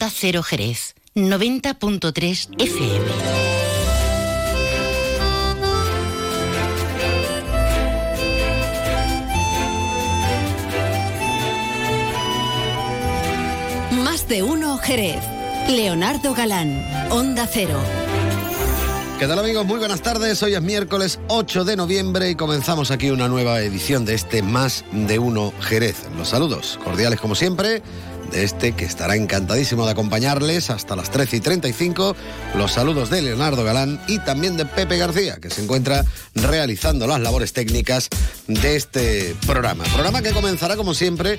Onda Cero Jerez, 90.3 FM. Más de uno Jerez. Leonardo Galán, Onda Cero. ¿Qué tal amigos? Muy buenas tardes. Hoy es miércoles 8 de noviembre y comenzamos aquí una nueva edición de este Más de Uno Jerez. Los saludos cordiales como siempre de este que estará encantadísimo de acompañarles hasta las 13 y 35. Los saludos de Leonardo Galán y también de Pepe García, que se encuentra realizando las labores técnicas de este programa. Programa que comenzará como siempre,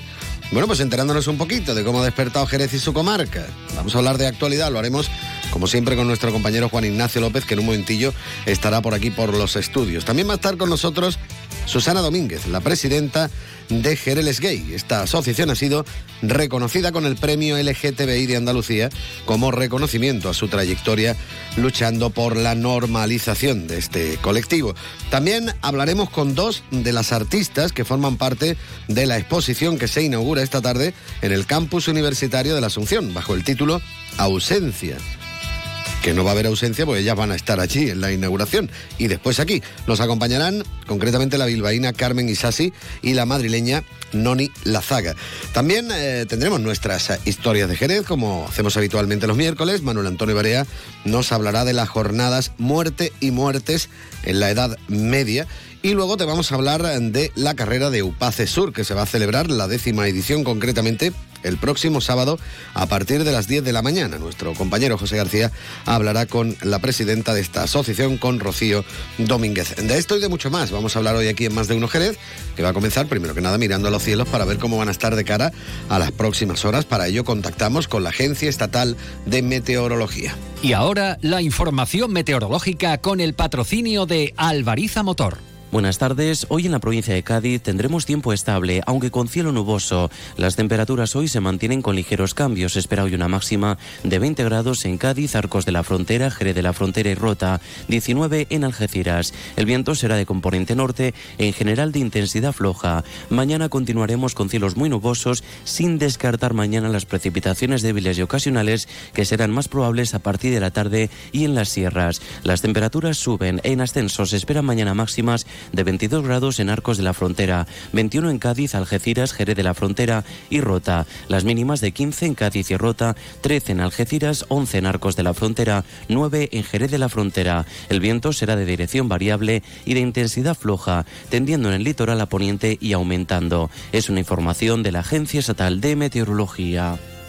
bueno, pues enterándonos un poquito de cómo ha despertado Jerez y su comarca. Vamos a hablar de actualidad, lo haremos como siempre con nuestro compañero Juan Ignacio López, que en un momentillo estará por aquí por los estudios. También va a estar con nosotros Susana Domínguez, la presidenta de Jereles Gay. Esta asociación ha sido reconocida con el premio LGTBI de Andalucía como reconocimiento a su trayectoria luchando por la normalización de este colectivo. También hablaremos con dos de las artistas que forman parte de la exposición que se inaugura esta tarde en el campus universitario de la Asunción, bajo el título Ausencia que no va a haber ausencia porque ellas van a estar allí en la inauguración. Y después aquí nos acompañarán concretamente la bilbaína Carmen Isasi y la madrileña Noni Lazaga. También eh, tendremos nuestras historias de Jerez, como hacemos habitualmente los miércoles. Manuel Antonio Barea nos hablará de las jornadas Muerte y Muertes en la Edad Media y luego te vamos a hablar de la carrera de UPACE Sur, que se va a celebrar la décima edición concretamente el próximo sábado a partir de las 10 de la mañana. Nuestro compañero José García hablará con la presidenta de esta asociación, con Rocío Domínguez. De esto y de mucho más vamos a hablar hoy aquí en Más de Uno Jerez, que va a comenzar primero que nada mirando a los cielos para ver cómo van a estar de cara a las próximas horas. Para ello contactamos con la Agencia Estatal de Meteorología. Y ahora la información meteorológica con el patrocinio de Alvariza Motor. Buenas tardes. Hoy en la provincia de Cádiz tendremos tiempo estable, aunque con cielo nuboso. Las temperaturas hoy se mantienen con ligeros cambios. Espera hoy una máxima de 20 grados en Cádiz, Arcos de la Frontera, Jerez de la Frontera y Rota, 19 en Algeciras. El viento será de componente norte, en general de intensidad floja. Mañana continuaremos con cielos muy nubosos, sin descartar mañana las precipitaciones débiles y ocasionales que serán más probables a partir de la tarde y en las sierras. Las temperaturas suben en ascenso. Se esperan mañana máximas de 22 grados en Arcos de la Frontera, 21 en Cádiz, Algeciras, Jerez de la Frontera y Rota. Las mínimas de 15 en Cádiz y Rota, 13 en Algeciras, 11 en Arcos de la Frontera, 9 en Jerez de la Frontera. El viento será de dirección variable y de intensidad floja, tendiendo en el litoral a poniente y aumentando. Es una información de la Agencia Estatal de Meteorología.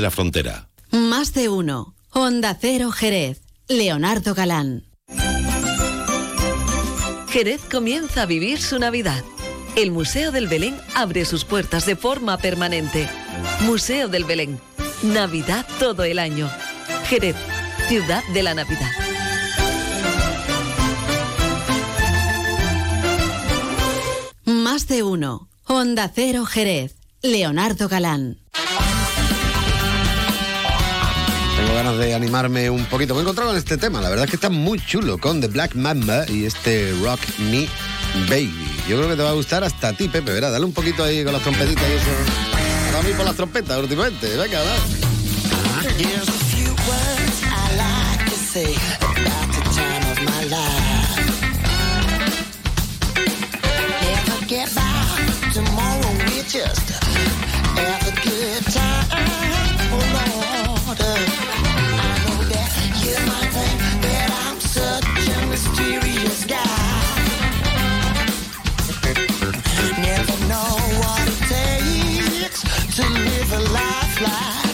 la Frontera. Más de uno. Honda Cero Jerez. Leonardo Galán. Jerez comienza a vivir su Navidad. El Museo del Belén abre sus puertas de forma permanente. Museo del Belén. Navidad todo el año. Jerez, ciudad de la Navidad. Más de uno. Honda Cero Jerez. Leonardo Galán. Tengo ganas de animarme un poquito. Me he encontrado con este tema. La verdad es que está muy chulo con The Black Mamba y este Rock Me Baby. Yo creo que te va a gustar hasta a ti, Pepe. Verá, dale un poquito ahí con las trompetitas y eso. A mí por las trompetas últimamente. Venga, dale. To live a life like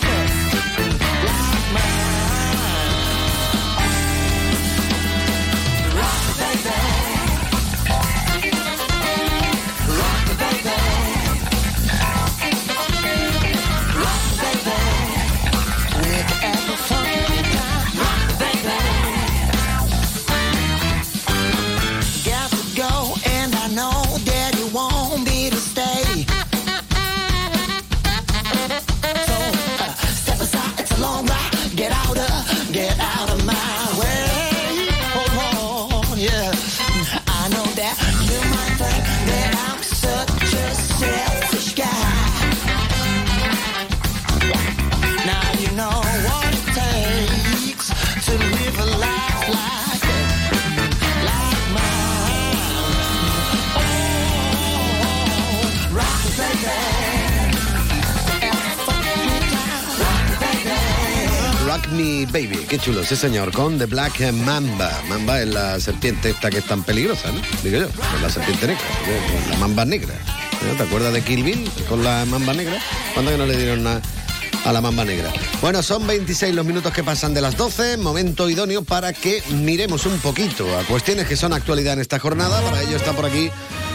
Qué chulo, señor, con The Black Mamba. Mamba es la serpiente esta que es tan peligrosa, ¿no? Digo yo, es la serpiente negra, la mamba negra. ¿No? ¿Te acuerdas de Kill Bill con la mamba negra? ¿Cuándo que no le dieron nada? a la mamba negra. Bueno, son 26 los minutos que pasan de las 12, momento idóneo para que miremos un poquito a cuestiones que son actualidad en esta jornada. Para ello está por aquí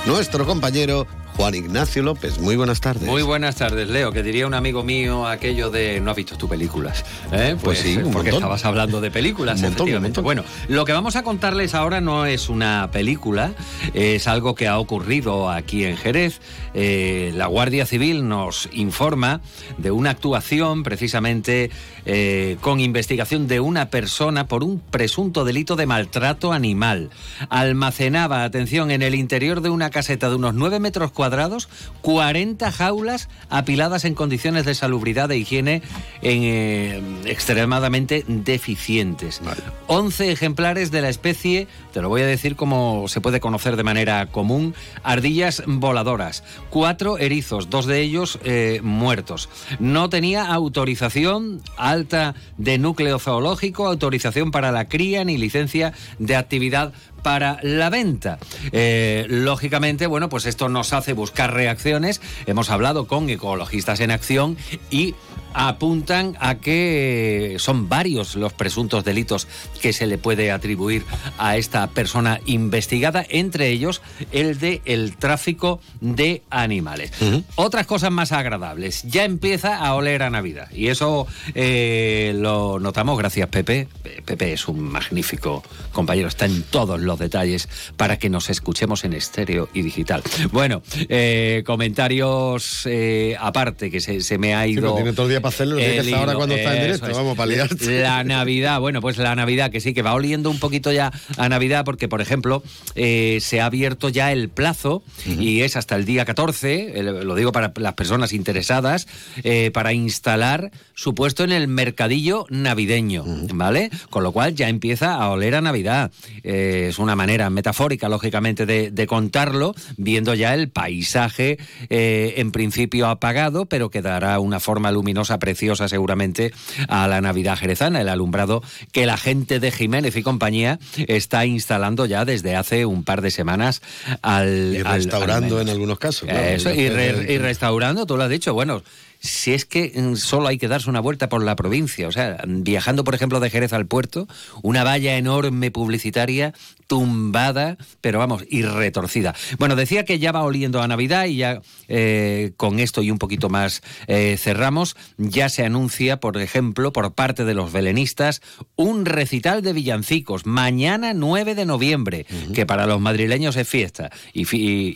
nuestro compañero Juan Ignacio López. Muy buenas tardes. Muy buenas tardes, Leo. Que diría un amigo mío aquello de no has visto tus películas. ¿Eh? Pues, sí, un porque montón. estabas hablando de películas, Un montón, efectivamente. un montón. Bueno, lo que vamos a contarles ahora no es una película, es algo que ha ocurrido aquí en Jerez. Eh, la Guardia Civil nos informa de una actuación precisamente eh, con investigación de una persona por un presunto delito de maltrato animal. Almacenaba, atención, en el interior de una caseta de unos 9 metros cuadrados, 40 jaulas apiladas en condiciones de salubridad e higiene en, eh, extremadamente deficientes. 11 ejemplares de la especie, te lo voy a decir como se puede conocer de manera común, ardillas voladoras. Cuatro erizos, dos de ellos eh, muertos. No tenía autorización alta de núcleo zoológico, autorización para la cría ni licencia de actividad para la venta. Eh, lógicamente, bueno, pues esto nos hace buscar reacciones. Hemos hablado con ecologistas en acción y apuntan a que son varios los presuntos delitos que se le puede atribuir a esta persona investigada, entre ellos el de el tráfico de animales. Otras cosas más agradables. Ya empieza a oler a Navidad y eso eh, lo notamos gracias Pepe. Eh, Pepe es un magnífico compañero, está en todos los detalles para que nos escuchemos en estéreo y digital. Bueno, eh, comentarios eh, aparte que se, se me ha ido. Para hacerlo, que el hacer ahora cuando está en directo, es. vamos, para liarte. La Navidad, bueno, pues la Navidad, que sí, que va oliendo un poquito ya a Navidad, porque, por ejemplo, eh, se ha abierto ya el plazo y es hasta el día 14, eh, lo digo para las personas interesadas, eh, para instalar su puesto en el mercadillo navideño, ¿vale? Con lo cual ya empieza a oler a Navidad. Eh, es una manera metafórica, lógicamente, de, de contarlo, viendo ya el paisaje en principio apagado, pero que dará una forma luminosa, preciosa seguramente a la Navidad jerezana, el alumbrado que la gente de Jiménez y compañía está instalando ya desde hace un par de semanas al... Y al- al restaurando en algunos casos. claro. Eso, y, re- y restaurando, tú lo has dicho, bueno, si es que mm, solo hay que darse una vuelta por la provincia, o sea, viajando por ejemplo de Jerez al puerto, una valla enorme publicitaria tumbada, pero vamos, y retorcida. Bueno, decía que ya va oliendo a Navidad y ya eh, con esto y un poquito más eh, cerramos, ya se anuncia, por ejemplo, por parte de los belenistas, un recital de villancicos mañana 9 de noviembre, que para los madrileños es fiesta y,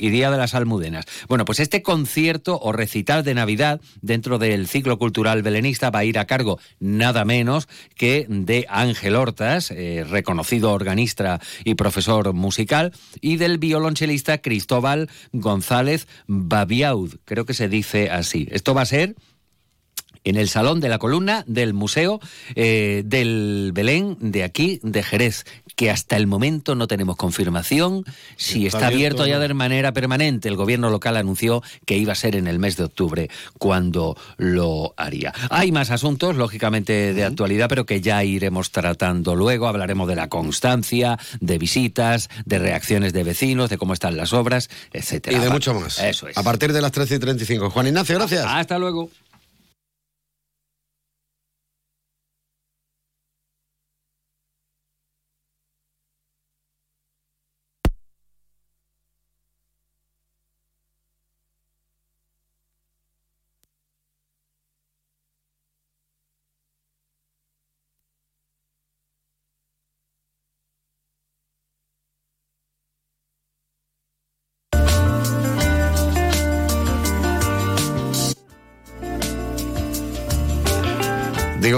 Día de las Almudenas. Bueno, pues este concierto o recital de Navidad dentro del ciclo cultural belenista va a ir a cargo nada menos que de Ángel Hortas, eh, reconocido organista y profesor musical, y del violonchelista Cristóbal González Babiaud, creo que se dice así. Esto va a ser en el Salón de la Columna del Museo eh, del Belén de aquí, de Jerez, que hasta el momento no tenemos confirmación si Está está, abierto abierto, ya de manera permanente. El gobierno local anunció que iba a ser en el mes de octubre cuando lo haría. Hay más asuntos, lógicamente, de actualidad, pero que ya iremos tratando luego. Hablaremos de la constancia, de visitas, de reacciones de vecinos, de cómo están las obras, etcétera. Y de mucho más. Eso es. A partir de las 13 y 35. Juan Ignacio, gracias. Hasta luego.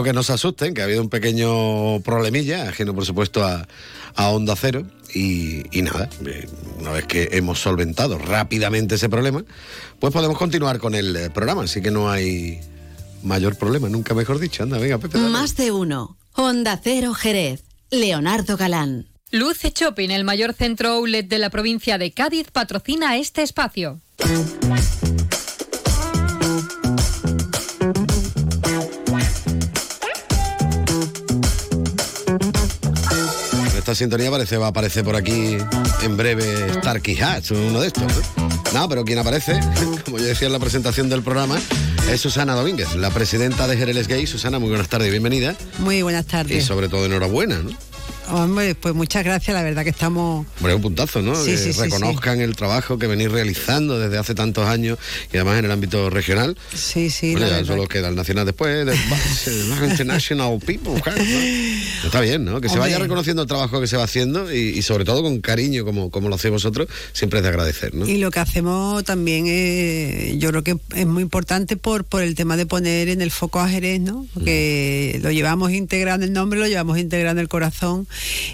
Que no se asusten, que ha habido un pequeño problemilla, ajeno por supuesto a, a Onda Cero. Y, y nada, eh, una vez que hemos solventado rápidamente ese problema, pues podemos continuar con el eh, programa. Así que no hay mayor problema, nunca mejor dicho. Anda, venga, Pepe. dale. Más de uno. Honda Cero Jerez. Leonardo Galán. Luce Shopping, el mayor centro outlet de la provincia de Cádiz, patrocina este espacio. Esta sintonía parece va a aparecer por aquí en breve Starkey Hatch, uno de estos. No, pero quien aparece, como yo decía en la presentación del programa, es Susana Domínguez, la presidenta de Jereles Gay. Susana, muy buenas tardes y bienvenida. Muy buenas Y tardes. sobre todo enhorabuena, ¿no? Hombre, pues muchas gracias, la verdad que estamos... Hombre, un puntazo, ¿no? Sí, que sí, sí, reconozcan el trabajo que venís realizando desde hace tantos años y además en el ámbito regional. Sí, sí, Bueno, ya solo queda el nacional después, del International People. claro, ¿no? Está bien, ¿no? Que se vaya reconociendo el trabajo que se va haciendo y, y sobre todo con cariño, como, como lo hacéis vosotros, siempre es de agradecer, ¿no? Y lo que hacemos también es, yo creo que es muy importante por, por el tema de poner en el foco a Jerez, ¿no? Porque lo llevamos integrado en el nombre, lo llevamos integrado en el corazón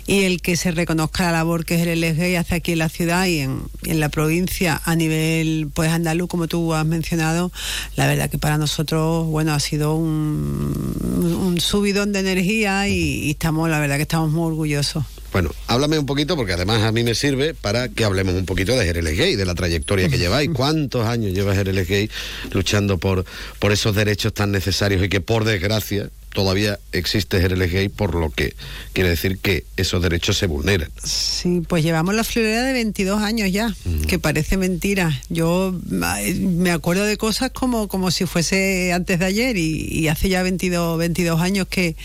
y el que se reconozca la labor que Jerez Gay hace aquí en la ciudad y en, la provincia a nivel pues andaluz, como tú has mencionado, la verdad que para nosotros, bueno, ha sido un, un subidón de energía y, y estamos, la verdad que estamos muy orgullosos. Bueno, háblame un poquito, porque además a mí me sirve para que hablemos un poquito de Jereles Gay, de la trayectoria que lleváis. ¿Cuántos años lleva Jereles Gay luchando por, por esos derechos tan necesarios y que, por desgracia, todavía existe Jereles Gay, por lo que quiere decir que esos derechos se vulneran? Sí, pues llevamos la florera de 22 años ya, que parece mentira. Yo me acuerdo de cosas como, como si fuese antes de ayer y, y hace ya 22, 22 años que,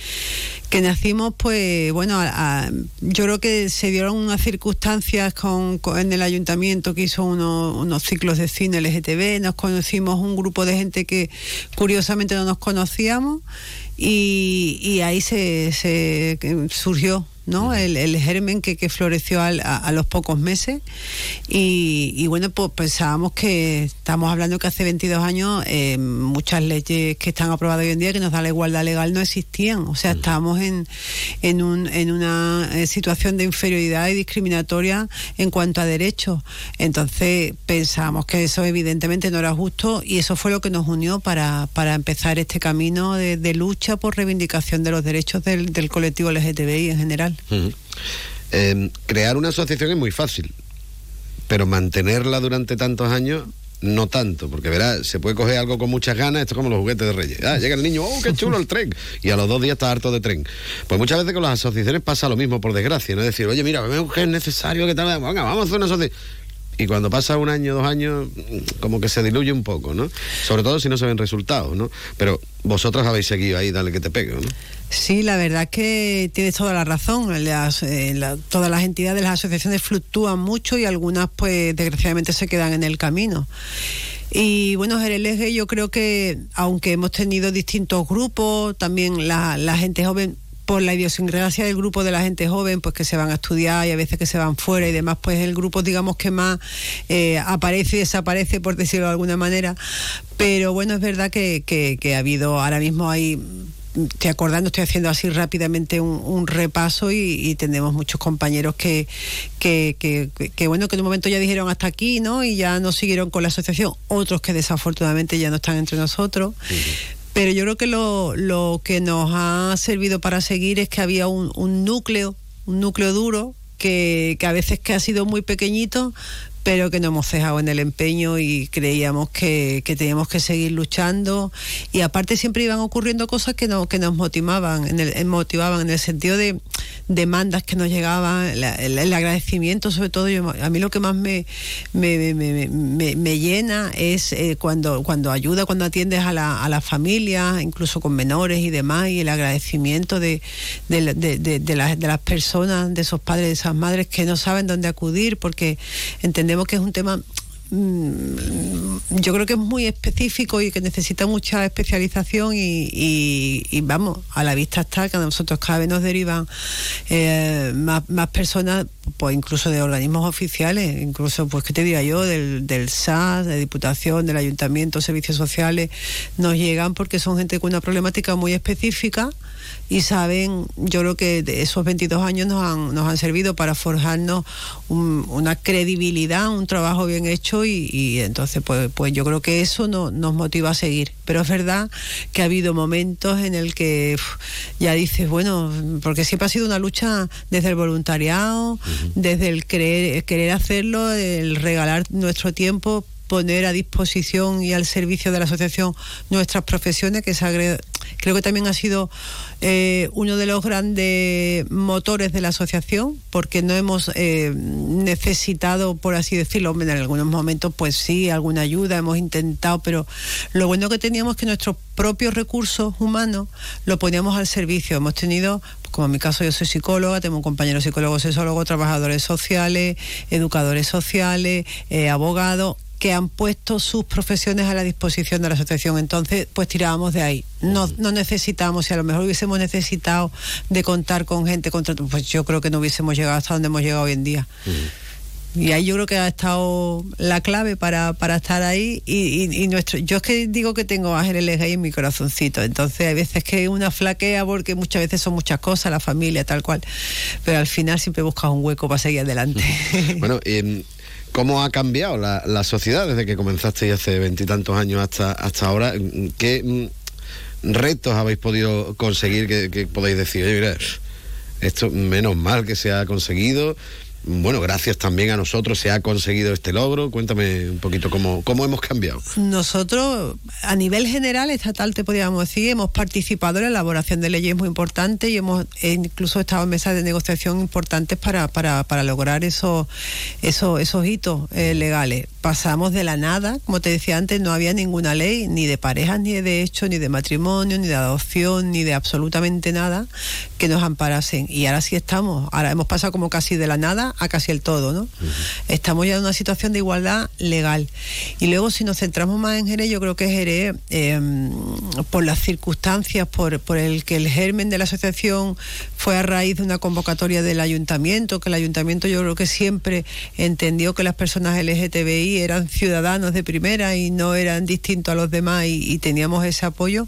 que nacimos, pues bueno, a- a- yo creo que se dieron unas circunstancias con, con- en el ayuntamiento que hizo uno- unos ciclos de cine LGTB, nos conocimos un grupo de gente que curiosamente no nos conocíamos y, y ahí se, se surgió ¿no? El, el germen que, que floreció al- a, a los pocos meses. Y, y bueno, pues pensábamos que estamos hablando que hace 22 años eh, muchas leyes que están aprobadas hoy en día que nos da la igualdad legal no existían. O sea, estábamos en, en, un, en una eh, situación de inferioridad y discriminatoria en cuanto a derechos. Entonces pensábamos que eso evidentemente no era justo y eso fue lo que nos unió para, para empezar este camino de, de lucha por reivindicación de los derechos del, del colectivo LGTBI en general. Eh, crear una asociación es muy fácil, pero mantenerla durante tantos años no tanto, porque verás, se puede coger algo con muchas ganas, esto es como los juguetes de Reyes. Ah, llega el niño, ¡oh, qué chulo el tren! Y a los dos días está harto de tren. Pues muchas veces con las asociaciones pasa lo mismo, por desgracia, ¿no? Decir, oye, mira, es necesario que tal, venga, vamos a hacer una asociación. Y cuando pasa un año, dos años, como que se diluye un poco, ¿no? Sobre todo si no se ven resultados, ¿no? Pero vosotras habéis seguido ahí, dale que te pegue, ¿no? Sí, la verdad que tienes toda la razón. Eh, la- todas las entidades, las asociaciones fluctúan mucho y algunas, pues, desgraciadamente se quedan en el camino. Y bueno, Jerez yo creo que, aunque hemos tenido distintos grupos, también la, la gente joven por la idiosincrasia del grupo de la gente joven, pues que se van a estudiar y a veces que se van fuera y demás, pues el grupo, digamos, que más eh, aparece y desaparece, por decirlo de alguna manera. Pero bueno, es verdad que, que, que ha habido, ahora mismo hay estoy acordando, estoy haciendo así rápidamente un, un repaso y, y tenemos muchos compañeros que, que, que, que- que, bueno, que en un momento ya dijeron hasta aquí, ¿no? Y ya no siguieron con la asociación, otros que desafortunadamente ya no están entre nosotros. Pero yo creo que lo, lo que nos ha servido para seguir es que había un, un núcleo, un núcleo duro, que, que a veces que ha sido muy pequeñito, pero que no hemos cejado en el empeño y creíamos que, que teníamos que seguir luchando. Y aparte siempre iban ocurriendo cosas que, no, que nos motivaban, en el, motivaban en el sentido de demandas que nos llegaban, el, agradecimiento sobre todo. Yo- a mí lo que más me, me, me- me- me- llena es eh, cuando, cuando ayuda, cuando atiendes a la, a la familia, incluso con menores y demás, y el agradecimiento de, de- de- de las, de las personas, de esos padres, de esas madres que no saben dónde acudir, porque entendemos que es un tema mm, yo creo que es muy específico y que necesita mucha especialización y, y- vamos, a la vista está que a nosotros cada vez nos derivan eh, más, más personas, pues incluso de organismos oficiales, incluso, pues, ¿qué te diría yo? Del, del SAS, de Diputación, del Ayuntamiento, Servicios Sociales, nos llegan porque son gente con una problemática muy específica y saben, yo creo que esos 22 años nos han, nos han servido para forjarnos un- una credibilidad, un trabajo bien hecho y, y entonces pues, pues yo creo que eso no- nos motiva a seguir. Pero es verdad que ha habido momentos en el que ya dices, bueno, porque siempre ha sido una lucha desde el voluntariado, desde el querer, el querer hacerlo, el regalar nuestro tiempo poner a disposición y al servicio de la asociación nuestras profesiones, que creo que también ha sido eh, uno de los grandes motores de la asociación, porque no hemos eh, necesitado, por así decirlo, en algunos momentos pues sí, alguna ayuda, hemos intentado, pero lo bueno que teníamos es que nuestros propios recursos humanos lo poníamos al servicio. Hemos tenido como en mi caso yo soy psicóloga, tengo un compañero psicólogo, sexólogo, trabajadores sociales, educadores sociales, eh, abogados, que han puesto sus profesiones a la disposición de la asociación. Entonces, pues tirábamos de ahí. No, no necesitamos, si a lo mejor hubiésemos necesitado de contar con gente, contra, pues yo creo que no hubiésemos llegado hasta donde hemos llegado hoy en día. Y ahí yo creo que ha estado la clave para, para estar ahí. Y, nuestro, yo es que digo que tengo ángeles ahí en mi corazoncito. Entonces hay veces que una flaquea porque muchas veces son muchas cosas, la familia, tal cual. Pero al final siempre buscas un hueco para seguir adelante. bueno, y ¿Cómo ha cambiado la, sociedad desde que comenzaste hace veintitantos años hasta, hasta ahora? ¿Qué mm, retos habéis podido conseguir que, podéis decir, mira, esto menos mal que se ha conseguido? Bueno, gracias también a nosotros se ha conseguido este logro. Cuéntame un poquito cómo, cómo hemos cambiado. Nosotros, a nivel general, estatal, te podríamos decir, hemos participado en la elaboración de leyes muy importantes y hemos incluso estado en mesas de negociación importantes para, para, para lograr esos, esos, esos hitos eh, legales. Pasamos de la nada, como te decía antes, no había ninguna ley, ni de parejas, ni de hecho, ni de matrimonio, ni de adopción, ni de absolutamente nada que nos amparasen. Y ahora sí estamos, ahora hemos pasado como casi de la nada a casi el todo, ¿no? Estamos ya en una situación de igualdad legal. Y luego, si nos centramos más en Jerez, yo creo que Jerez, em, por las circunstancias, por, por el que el germen de la asociación fue a raíz de una convocatoria del ayuntamiento, que el ayuntamiento yo creo que siempre entendió que las personas LGTBI eran ciudadanos de primera y no eran distintos a los demás y, y teníamos ese apoyo.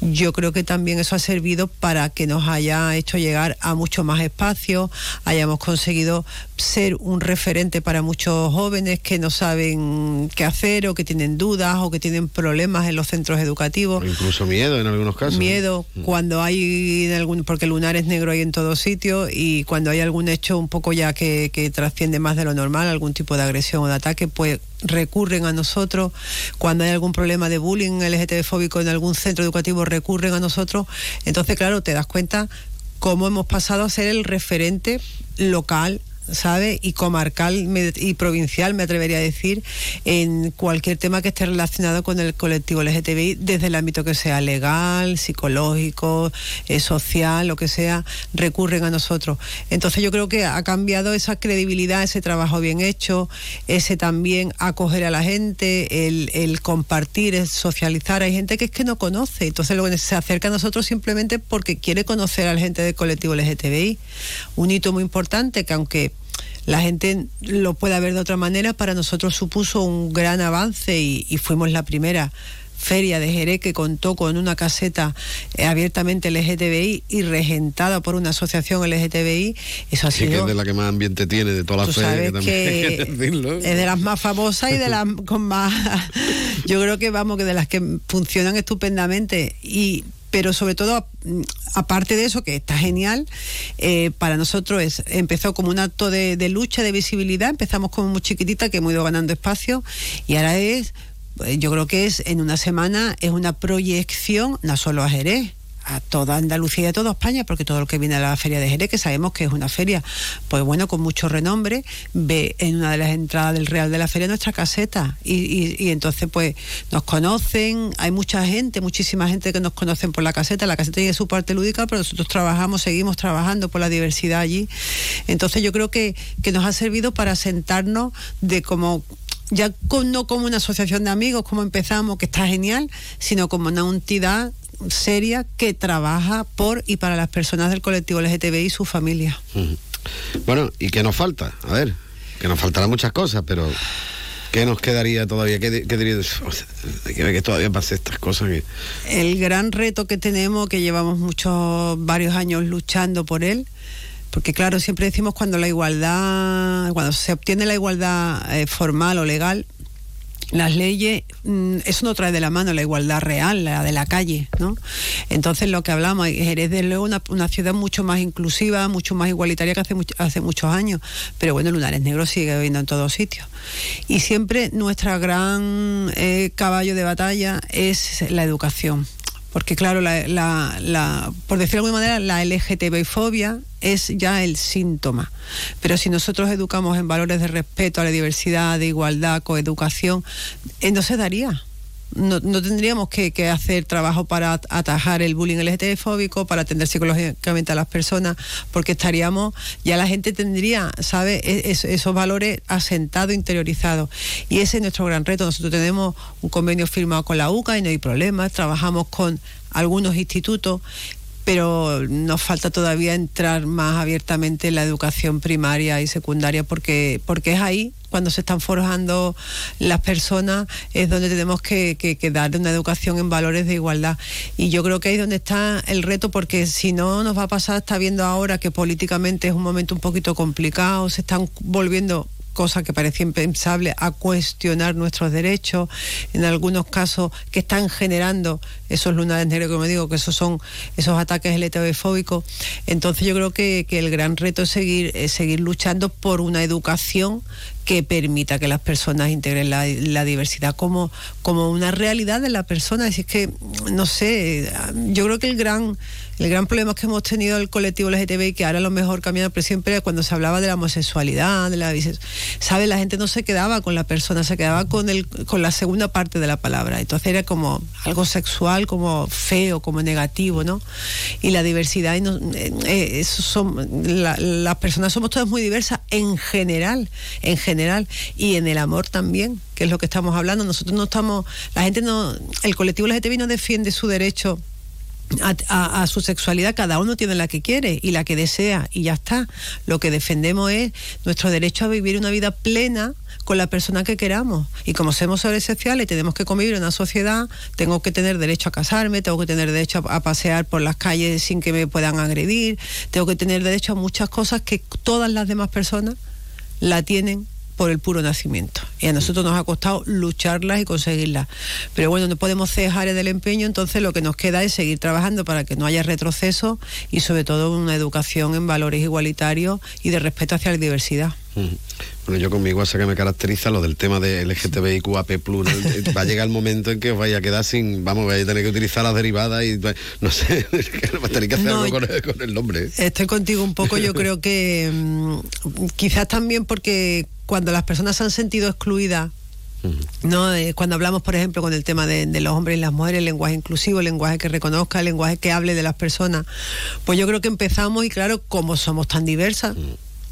Yo creo que también eso ha servido para que nos haya hecho llegar a mucho más espacio, hayamos conseguido ser un referente para muchos jóvenes que no saben qué hacer o que tienen dudas o que tienen problemas en los centros educativos. incluso miedo en algunos casos. Miedo mm. cuando hay algún, porque lunar es negro ahí en todo sitio y cuando hay algún hecho un poco ya que, que trasciende más de lo normal, algún tipo de agresión o de ataque, pues recurren a nosotros. Cuando hay algún problema de bullying LGTB fóbico en algún centro educativo, recurren a nosotros. Entonces, claro, te das cuenta cómo hemos pasado a ser el referente local ¿sabe? Y comarcal y provincial, me atrevería a decir, en cualquier tema que esté relacionado con el colectivo LGTBI, desde el ámbito que sea legal, psicológico, eh, social, lo que sea, recurren a nosotros. Entonces yo creo que ha cambiado esa credibilidad, ese trabajo bien hecho, ese también acoger a la gente, el, el compartir, el socializar. Hay gente que es que no conoce, entonces luego se acerca a nosotros simplemente porque quiere conocer a la gente del colectivo LGTBI. Un hito muy importante que aunque la gente lo pueda ver de otra manera, para nosotros supuso un gran avance y, fuimos la primera feria de Jerez que contó con una caseta eh, abiertamente LGTBI y regentada por una asociación LGTBI. Eso ha sí, que es de la que más ambiente tiene de todas las ferias. Que es de las más famosas y de las con más. Yo creo que vamos que de las que funcionan estupendamente y pero sobre todo, aparte de eso, que está genial, eh, para nosotros es, empezó como un acto de, lucha, de visibilidad, empezamos como muy chiquitita, que hemos ido ganando espacio, y ahora es, eh, yo creo que es en una semana, es una proyección, no solo a Jerez, a toda Andalucía y a toda España, porque todo lo que viene a la feria de Jerez, que sabemos que es una feria, pues bueno, con mucho renombre, ve en una de las entradas del Real de la Feria nuestra caseta. Y, y, entonces pues nos conocen, hay mucha gente, muchísima gente que nos conocen por la caseta, la caseta tiene su parte lúdica, pero nosotros trabajamos, seguimos trabajando por la diversidad allí, entonces yo creo que, que nos ha servido para sentarnos de como ya con, no como una asociación de amigos como empezamos, que está genial, sino como una entidad seria que trabaja por y para las personas del colectivo LGTBI y su familia. Bueno, ¿y qué nos falta? A ver, que nos faltarán muchas cosas, pero ¿qué nos quedaría todavía? ¿Qué, qué diría? que todavía pase estas cosas. El gran reto que tenemos, que llevamos muchos, varios años luchando por él, porque claro, siempre decimos cuando la igualdad, cuando se obtiene la igualdad eh, formal o legal, las leyes, mm, eso no trae de la mano la igualdad real, la de la calle, ¿no? Entonces lo que hablamos, Jerez es luego una, una, ciudad mucho más inclusiva, mucho más igualitaria que hace, hace muchos años, pero bueno, Lunares Negros sigue habiendo en todos sitios. Y siempre nuestra gran eh, caballo de batalla es la educación porque claro, la, la, por decirlo de alguna manera, la LGTB-fobia es ya el síntoma. Pero si nosotros educamos en valores de respeto a la diversidad, de igualdad, coeducación, no se daría no, no tendríamos que, hacer trabajo para atajar el bullying LGTB fóbico, para atender psicológicamente a las personas, porque estaríamos, ya la gente tendría, ¿sabe?, e, esos valores asentados, interiorizados. Y ese es nuestro gran reto. Nosotros tenemos un convenio firmado con la UCA y no hay problemas. Trabajamos con algunos institutos pero nos falta todavía entrar más abiertamente en la educación primaria y secundaria porque, porque es ahí cuando se están forjando las personas es donde tenemos que, que, dar una educación en valores de igualdad. Y yo creo que ahí es donde está el reto, porque si no nos va a pasar, está viendo ahora que políticamente es un momento un poquito complicado, se están volviendo cosa que parecía impensable, a cuestionar nuestros derechos, en algunos casos que están generando esos lunares negros, como digo, que esos son esos ataques LTV-fóbicos. Entonces yo creo que, el gran reto es seguir, es seguir luchando por una educación que permita que las personas integren la, diversidad como, como una realidad de la persona. Es que, no sé, yo creo que el gran el gran problema que hemos tenido el colectivo LGTBI, que ahora a lo mejor cambiando, pero siempre cuando se hablaba de la homosexualidad, de la ¿sabe? La gente no se quedaba con la persona, se quedaba con el, con la segunda parte de la palabra. Entonces era como algo sexual, como feo, como negativo, ¿no? Y la diversidad, y eh, eh, son, las personas somos todas muy diversas en general, en general, y en el amor también, que es lo que estamos hablando. Nosotros no estamos, la gente no, el colectivo LGTBI no defiende su derecho a, su sexualidad, cada uno tiene la que quiere y la que desea y ya está. Lo que defendemos es nuestro derecho a vivir una vida plena con la persona que queramos. Y como somos seres sociales tenemos que convivir en una sociedad, tengo que tener derecho a casarme, tengo que tener derecho a, pasear por las calles sin que me puedan agredir, tengo que tener derecho a muchas cosas que todas las demás personas la tienen por el puro nacimiento. Y a nosotros nos ha costado lucharlas y conseguirlas. Pero bueno, no podemos cejar en el empeño, entonces lo que nos queda es seguir trabajando para que no haya retroceso y sobre todo una educación en valores igualitarios y de respeto hacia la diversidad. Bueno, yo con mi WhatsApp que me caracteriza lo del tema de LGTBIQAP+, va a llegar el momento en que os vaya a quedar sin, vamos, vais a tener que utilizar las derivadas y no sé, va a tener que hacer algo con el, nombre. Estoy contigo un poco, yo creo que mm, quizás también porque cuando las personas se han sentido excluidas ¿no? cuando hablamos, por ejemplo, con el tema de, los hombres y las mujeres, el lenguaje inclusivo, el lenguaje que reconozca, el lenguaje que hable de las personas, pues yo creo que empezamos y claro, como somos tan diversas,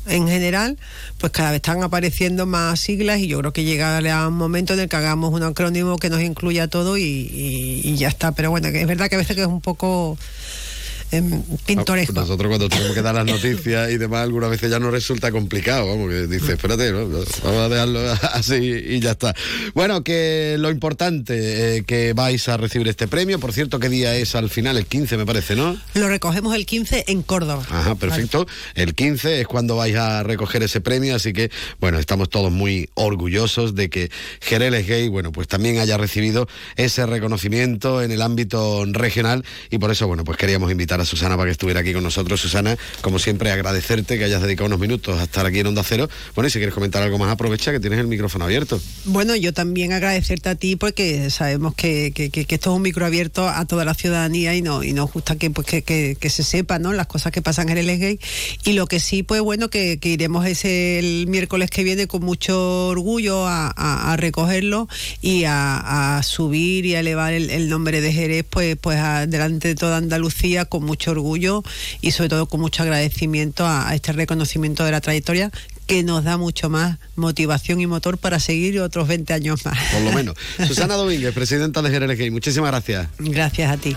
en general, pues cada vez están apareciendo más siglas y yo creo que llegará un momento en el que hagamos un acrónimo que nos incluya todo y, y ya está. Pero bueno, es verdad que a veces que es un poco Em, pintoresco. Nosotros cuando tenemos que dar las noticias y demás, algunas veces ya nos resulta complicado, vamos, que dice, espérate, vamos a dejarlo así y ya está. Bueno, que lo importante, eh, que vais a recibir este premio, por cierto, ¿qué día es al final? El 15 me parece, ¿no? Lo recogemos el 15 en Córdoba. Ajá, perfecto. El 15 es cuando vais a recoger ese premio, así que, bueno, estamos todos muy orgullosos de que Jereles Gay, bueno, pues también haya recibido ese reconocimiento en el ámbito regional y por eso, bueno, pues queríamos invitar a Susana para que estuviera aquí con nosotros. Susana, como siempre, agradecerte que hayas dedicado unos minutos a estar aquí en Onda Cero. Bueno, y si quieres comentar algo más, aprovecha que tienes el micrófono abierto. Bueno, yo también agradecerte a ti porque sabemos que, esto es un micro abierto a toda la ciudadanía y, no, y nos gusta que, pues, que, se sepa ¿no? las cosas que pasan en el gay. Y lo que sí, pues bueno, que, iremos ese miércoles que viene con mucho orgullo a, recogerlo y a, subir y a elevar el, nombre de Jerez pues, pues delante de toda Andalucía con mucho orgullo y sobre todo con mucho agradecimiento a, este reconocimiento de la trayectoria que nos da mucho más motivación y motor para seguir otros 20 años más. Por lo menos. Susana Domínguez, presidenta de GRLG, muchísimas gracias. Gracias a ti.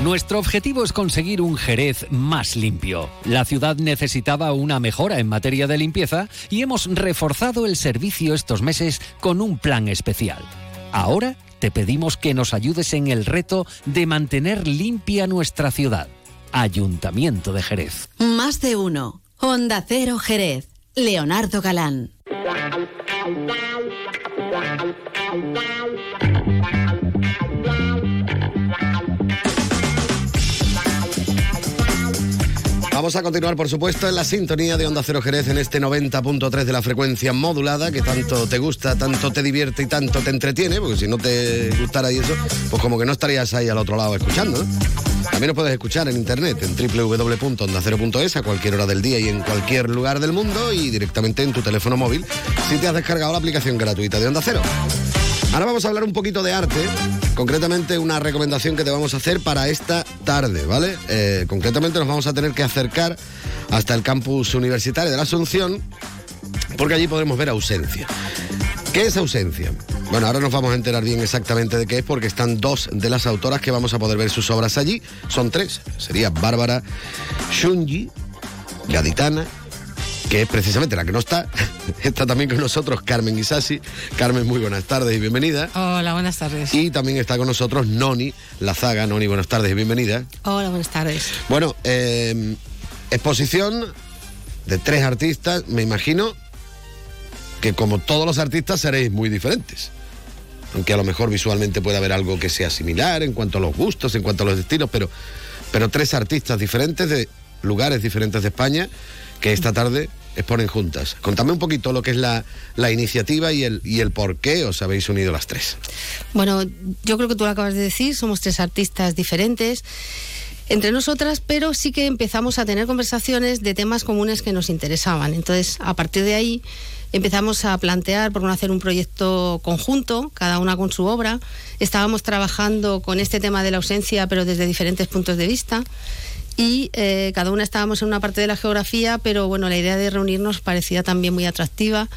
Nuestro objetivo es conseguir un Jerez más limpio. La ciudad necesitaba una mejora en materia de limpieza y hemos reforzado el servicio estos meses con un plan especial. Ahora te pedimos que nos ayudes en el reto de mantener limpia nuestra ciudad. Ayuntamiento de Jerez. Más de uno. Onda Cero Jerez. Leonardo Galán. Vamos a continuar, por supuesto, en la sintonía de Onda Cero Jerez en este 90.3 de la frecuencia modulada que tanto te gusta, tanto te divierte y tanto te entretiene, porque si no te gustara y eso, pues como que no estarías ahí al otro lado escuchando. También nos puedes escuchar en internet en www.ondacero.es a cualquier hora del día y en cualquier lugar del mundo y directamente en tu teléfono móvil si te has descargado la aplicación gratuita de Onda Cero. Ahora vamos a hablar un poquito de arte, concretamente una recomendación que te vamos a hacer para esta tarde, ¿vale? Eh, concretamente nos vamos a tener que acercar hasta el campus universitario de la Asunción, porque allí podremos ver ausencia. ¿Qué es ausencia? Bueno, ahora nos vamos a enterar bien exactamente de qué es, porque están dos de las autoras que vamos a poder ver sus obras allí. Son tres. Sería Bárbara Shunji, gaditana, que es precisamente la que no está. Está también con nosotros Carmen Isasi. Carmen, muy buenas tardes y bienvenida. Hola, buenas tardes. Y también está con nosotros Noni Lazaga. Noni, buenas tardes y bienvenida. Hola, buenas tardes. Bueno, eh, exposición de tres artistas, me imagino que como todos los artistas seréis muy diferentes. Aunque a lo mejor visualmente puede haber algo que sea similar en cuanto a los gustos, en cuanto a los estilos, pero, pero tres artistas diferentes de lugares diferentes de España que esta tarde exponen juntas. Contame un poquito lo que es la, la iniciativa y el, y el por qué os habéis unido las tres. Bueno, yo creo que tú lo acabas de decir, somos tres artistas diferentes entre nosotras, pero sí que empezamos a tener conversaciones de temas comunes que nos interesaban. Entonces, a partir de ahí empezamos a plantear por no hacer un proyecto conjunto, cada una con su obra. Estábamos trabajando con este tema de la ausencia, pero desde diferentes puntos de vista y eh, cada una estábamos en una parte de la geografía, pero bueno, la idea de reunirnos parecía también muy atractiva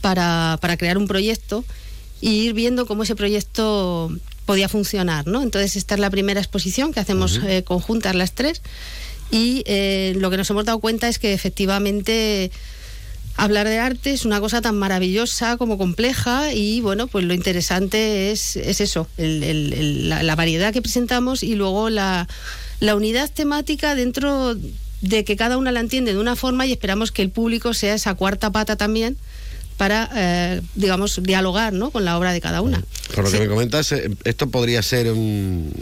para, para crear un proyecto e ir viendo cómo ese proyecto podía funcionar, ¿no? Entonces esta es la primera exposición que hacemos eh, conjuntas las tres y eh, lo que nos hemos dado cuenta es que efectivamente hablar de arte es una cosa tan maravillosa como compleja y bueno, pues lo interesante es, es eso, el, el, la, la variedad que presentamos y luego la la unidad temática dentro de que cada una la entiende de una forma y esperamos que el público sea esa cuarta pata también para, eh, digamos, dialogar ¿no? con la obra de cada una. Por lo que me comentas, eh, esto podría ser un,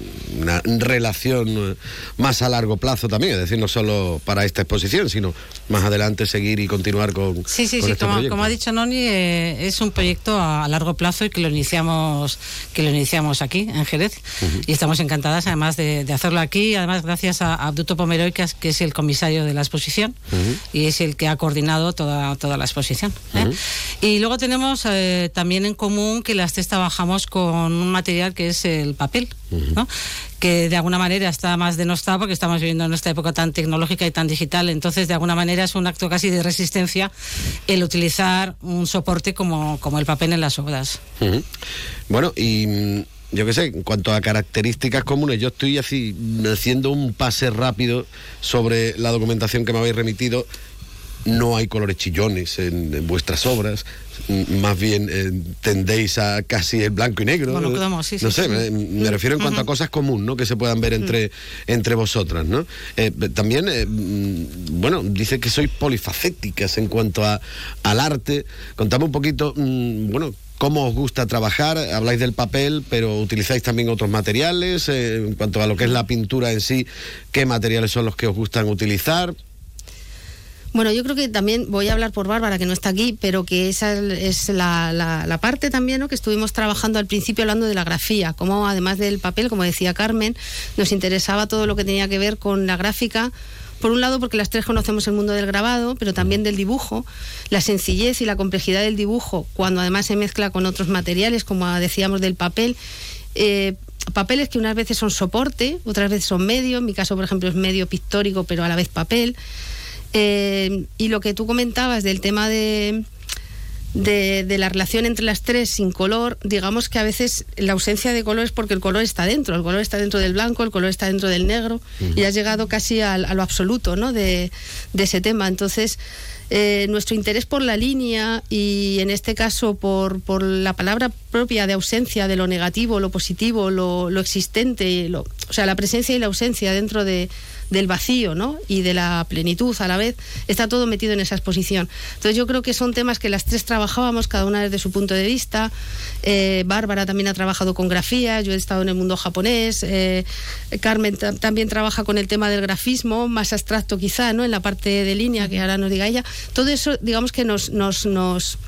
una relación eh, más a largo plazo también, es decir, no solo para esta exposición, sino más adelante seguir y continuar con. Sí, sí, con sí, este como, como ha dicho Noni, eh, es un proyecto a, largo plazo y que lo iniciamos, que lo iniciamos aquí, en Jerez, y estamos encantadas además de, de hacerlo aquí, además gracias a, Abduto Pomeroy, que es, que es el comisario de la exposición y es el que ha coordinado toda, toda la exposición. ¿eh? Y luego tenemos eh, también en común que las tres trabajamos con un material que es el papel, ¿no? que de alguna manera está más denostado porque estamos viviendo en esta época tan tecnológica y tan digital. Entonces, de alguna manera es un acto casi de resistencia el utilizar un soporte como, como el papel en las obras. Bueno, y mm, yo qué sé, en cuanto a características comunes, yo estoy así mm, haciendo un pase rápido sobre la documentación que me habéis remitido. No hay colores chillones en, en vuestras obras, mm, más bien eh, tendéis a casi el blanco y negro. Monocromo, sí, sí, no sé, sí. Me, me refiero en cuanto a cosas comunes, ¿no? Que se puedan ver entre, entre vosotras, ¿no? Eh, también, eh, mm, bueno, dice que sois polifacéticas en cuanto a, al arte. Contame un poquito, mm, bueno, cómo os gusta trabajar. Habláis del papel, pero utilizáis también otros materiales. En cuanto a lo que es la pintura en sí, ¿qué materiales son los que os gustan utilizar? Bueno, yo creo que también voy a hablar por Bárbara, que no está aquí, pero que esa es la, la- parte también ¿no? que estuvimos trabajando al principio hablando de la grafía, como además del papel, como decía Carmen, nos interesaba todo lo que tenía que ver con la gráfica. Por un lado, porque las tres conocemos el mundo del grabado, pero también del dibujo, la sencillez y la complejidad del dibujo, cuando además se mezcla con otros materiales, como decíamos del papel. eh, papeles que unas veces son soporte, otras veces son medio, en mi caso, por ejemplo, es medio pictórico, pero a la vez papel. Eh, y lo que tú comentabas del tema de, de, de, la relación entre las tres sin color, digamos que a veces la ausencia de color es porque el color está dentro, el color está dentro del blanco, el color está dentro del negro, uh -huh. y has llegado casi a, a lo absoluto ¿no? de, de, ese tema. Entonces, eh, nuestro interés por la línea y en este caso por, por, la palabra propia de ausencia de lo negativo, lo positivo, lo, lo existente, lo, o sea, la presencia y la ausencia dentro de, del vacío ¿no? y de la plenitud a la vez, está todo metido en esa exposición. Entonces yo creo que son temas que las tres trabajábamos, cada una desde su punto de vista. Eh, Bárbara también ha trabajado con grafía, yo he estado en el mundo japonés, eh, Carmen también trabaja con el tema del grafismo, más abstracto quizá, ¿no? en la parte de línea, que ahora nos diga ella. Todo eso, digamos que nos... nos, nos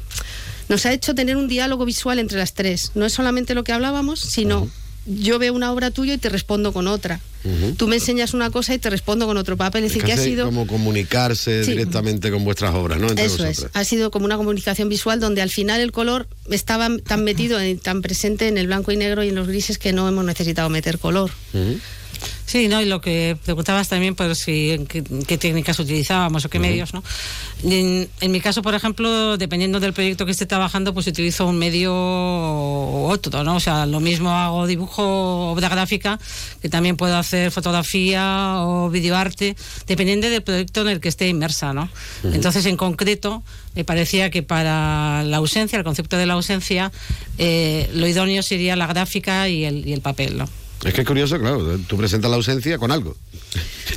nos ha hecho tener un diálogo visual entre las tres. No es solamente lo que hablábamos, sino... Yo veo una obra tuya y te respondo con otra. Uh -huh. Tú me enseñas una cosa y te respondo con otro papel. Es, decir, que, ha sido. como comunicarse sí. directamente con vuestras obras, ¿no? Entre Eso vosotras. es. Ha sido como una comunicación visual donde al final el color estaba tan metido, tan presente en el blanco y negro y en los grises que no hemos necesitado meter color. Uh -huh. Sí, ¿no? Y lo que preguntabas también, pues, si, qué, qué técnicas utilizábamos o qué uh -huh. medios, ¿no? En, en, mi caso, por ejemplo, dependiendo del proyecto que esté trabajando, pues utilizo un medio u otro, ¿no? O sea, lo mismo hago dibujo, obra gráfica, que también puedo hacer fotografía o videoarte, dependiendo del proyecto en el que esté inmersa, ¿no? Uh -huh. Entonces, en concreto, me parecía que para la ausencia, el concepto de la ausencia, eh, lo idóneo sería la gráfica y el, y el papel, ¿no? Es que es curioso, claro, tú presentas la ausencia con algo.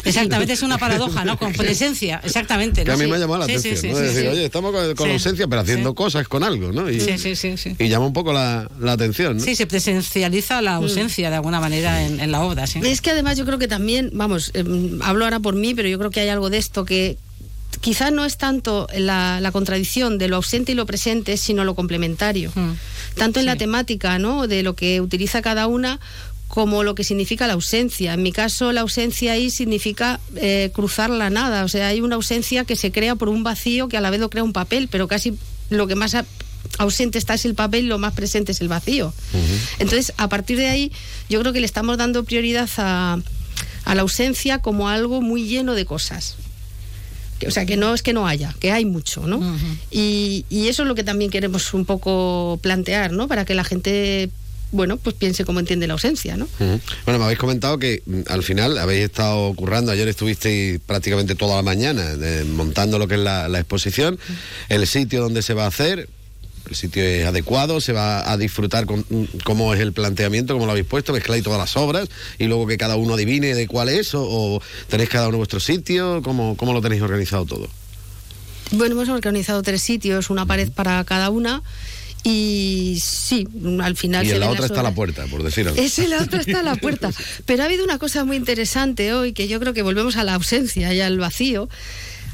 Exactamente, es una paradoja, ¿no? Con presencia, exactamente. Que ¿no? a mí sí. me ha llamado la sí, atención, sí, ¿no? Sí, es decir, oye, estamos con, con ausencia, pero haciendo cosas con algo, ¿no? Y, sí, sí, sí, sí. Y llama un poco la, la atención, ¿no? Sí, se presencializa la ausencia mm. de alguna manera en, en, la obra, sí. Es que además yo creo que también, vamos, eh, hablo ahora por mí, pero yo creo que hay algo de esto que quizá no es tanto la, la, contradicción de lo ausente y lo presente, sino lo complementario. Mm. Tanto en sí. la temática, ¿no? De lo que utiliza cada una como lo que significa la ausencia. En mi caso, la ausencia ahí significa eh, cruzar la nada. O sea, hay una ausencia que se crea por un vacío que a la vez lo crea un papel, pero casi lo que más ausente está es el papel, lo más presente es el vacío. Uh -huh. Entonces, a partir de ahí, yo creo que le estamos dando prioridad a, a la ausencia como algo muy lleno de cosas. O sea, que no es que no haya, que hay mucho, ¿no? Uh -huh. y, y, eso es lo que también queremos un poco plantear, ¿no? Para que la gente bueno, pues piense cómo entiende la ausencia, ¿no? Uh -huh. Bueno, me habéis comentado que mm, al final habéis estado currando, ayer estuvisteis prácticamente toda la mañana de, montando lo que es la, la exposición, uh -huh. el sitio donde se va a hacer, el sitio es adecuado, se va a disfrutar con cómo es el planteamiento, cómo lo habéis puesto, mezcláis todas las obras y luego que cada uno adivine de cuál es o, o tenéis cada uno vuestro sitio, ¿cómo, cómo lo tenéis organizado todo? Bueno, hemos organizado tres sitios, una pared para cada una y sí, al final... Y en la otra está la puerta, por decirlo. Es en la otra está la puerta. Pero ha habido una cosa muy interesante hoy, que yo creo que volvemos a la ausencia y al vacío.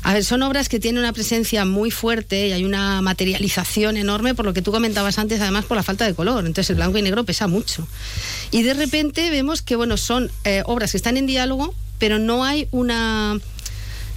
A ver, son obras que tienen una presencia muy fuerte y hay una materialización enorme, por lo que tú comentabas antes, además por la falta de color. Entonces el blanco y negro pesa mucho. Y de repente vemos que, bueno, son eh, obras que están en diálogo, pero no hay una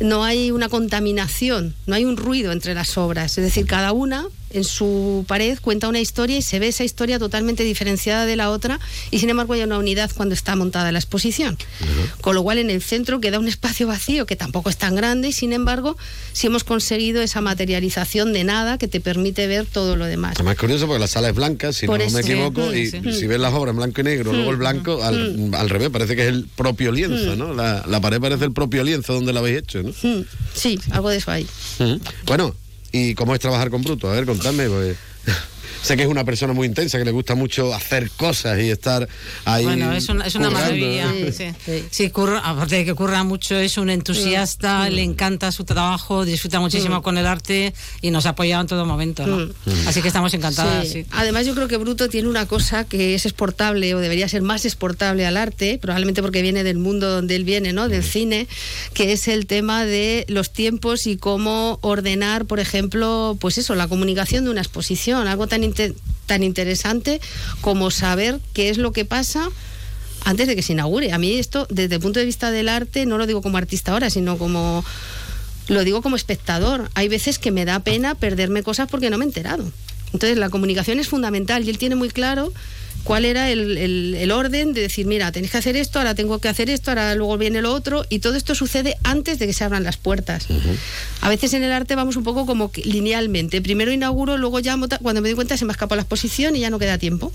no hay una contaminación, no hay un ruido entre las obras. Es decir, cada una en su pared cuenta una historia y se ve esa historia totalmente diferenciada de la otra y sin embargo hay una unidad cuando está montada la exposición. Uh -huh. Con lo cual en el centro queda un espacio vacío que tampoco es tan grande y sin embargo sí hemos conseguido esa materialización de nada que te permite ver todo lo demás. Además curioso porque la sala es blanca, si Por no eso. me equivoco, Sí, y sí. si ves las obras en blanco y negro, luego el blanco, al, al revés, parece que es el propio lienzo, ¿no? La, la pared parece el propio lienzo donde la habéis hecho, ¿no? Sí, algo de eso hay. Uh -huh. Bueno, ¿Y cómo es trabajar con Bruto? A ver, contadme. Pues. Sé que es una persona muy intensa, que le gusta mucho hacer cosas y estar ahí. Bueno, es una, es una maravilla. ¿no? Sí, sí. sí curra, aparte de que curra mucho, es un entusiasta, Mm. le encanta su trabajo, disfruta muchísimo Mm. con el arte y nos ha apoyado en todo momento. ¿no? Mm. Así que estamos encantadas. Sí. Sí. Además, yo creo que Bruto tiene una cosa que es exportable o debería ser más exportable al arte, probablemente porque viene del mundo donde él viene, ¿no? Del cine, que es el tema de los tiempos y cómo ordenar, por ejemplo, pues eso, la comunicación de una exposición, algo tan, tan interesante como saber qué es lo que pasa antes de que se inaugure. A mí esto, desde el punto de vista del arte, no lo digo como artista ahora, sino como lo digo como espectador. Hay veces que me da pena perderme cosas porque no me he enterado. Entonces la comunicación es fundamental y él tiene muy claro cuál era el, el- el orden de decir, mira, tenéis que hacer esto, ahora tengo que hacer esto, ahora luego viene lo otro, y todo esto sucede antes de que se abran las puertas. A veces en el arte vamos un poco como que linealmente. Primero inauguro, luego ya cuando me doy cuenta se me ha escapado la exposición y ya no queda tiempo.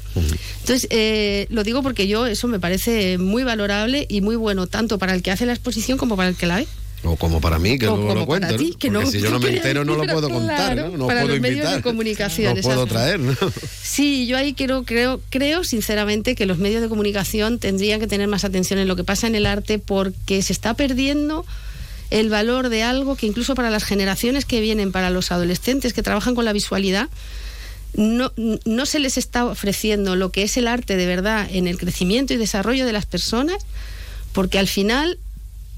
Entonces, eh, lo digo porque yo eso me parece muy valorable y muy bueno, tanto para el que hace la exposición como para el que la ve. O como para mí, que O luego lo cuento. ¿no? que Porque no- si yo no me entero, no lo puedo contar, claro, ¿no? No para puedo los medios de invitar. comunicación, No puedo traer, ¿no? Sí, yo ahí creo, creo, creo sinceramente que los medios de comunicación tendrían que tener más atención en lo que pasa en el arte porque se está perdiendo el valor de algo que incluso para las generaciones que vienen, para los adolescentes que trabajan con la visualidad, no, no se les está ofreciendo lo que es el arte de verdad en el crecimiento y desarrollo de las personas, porque al final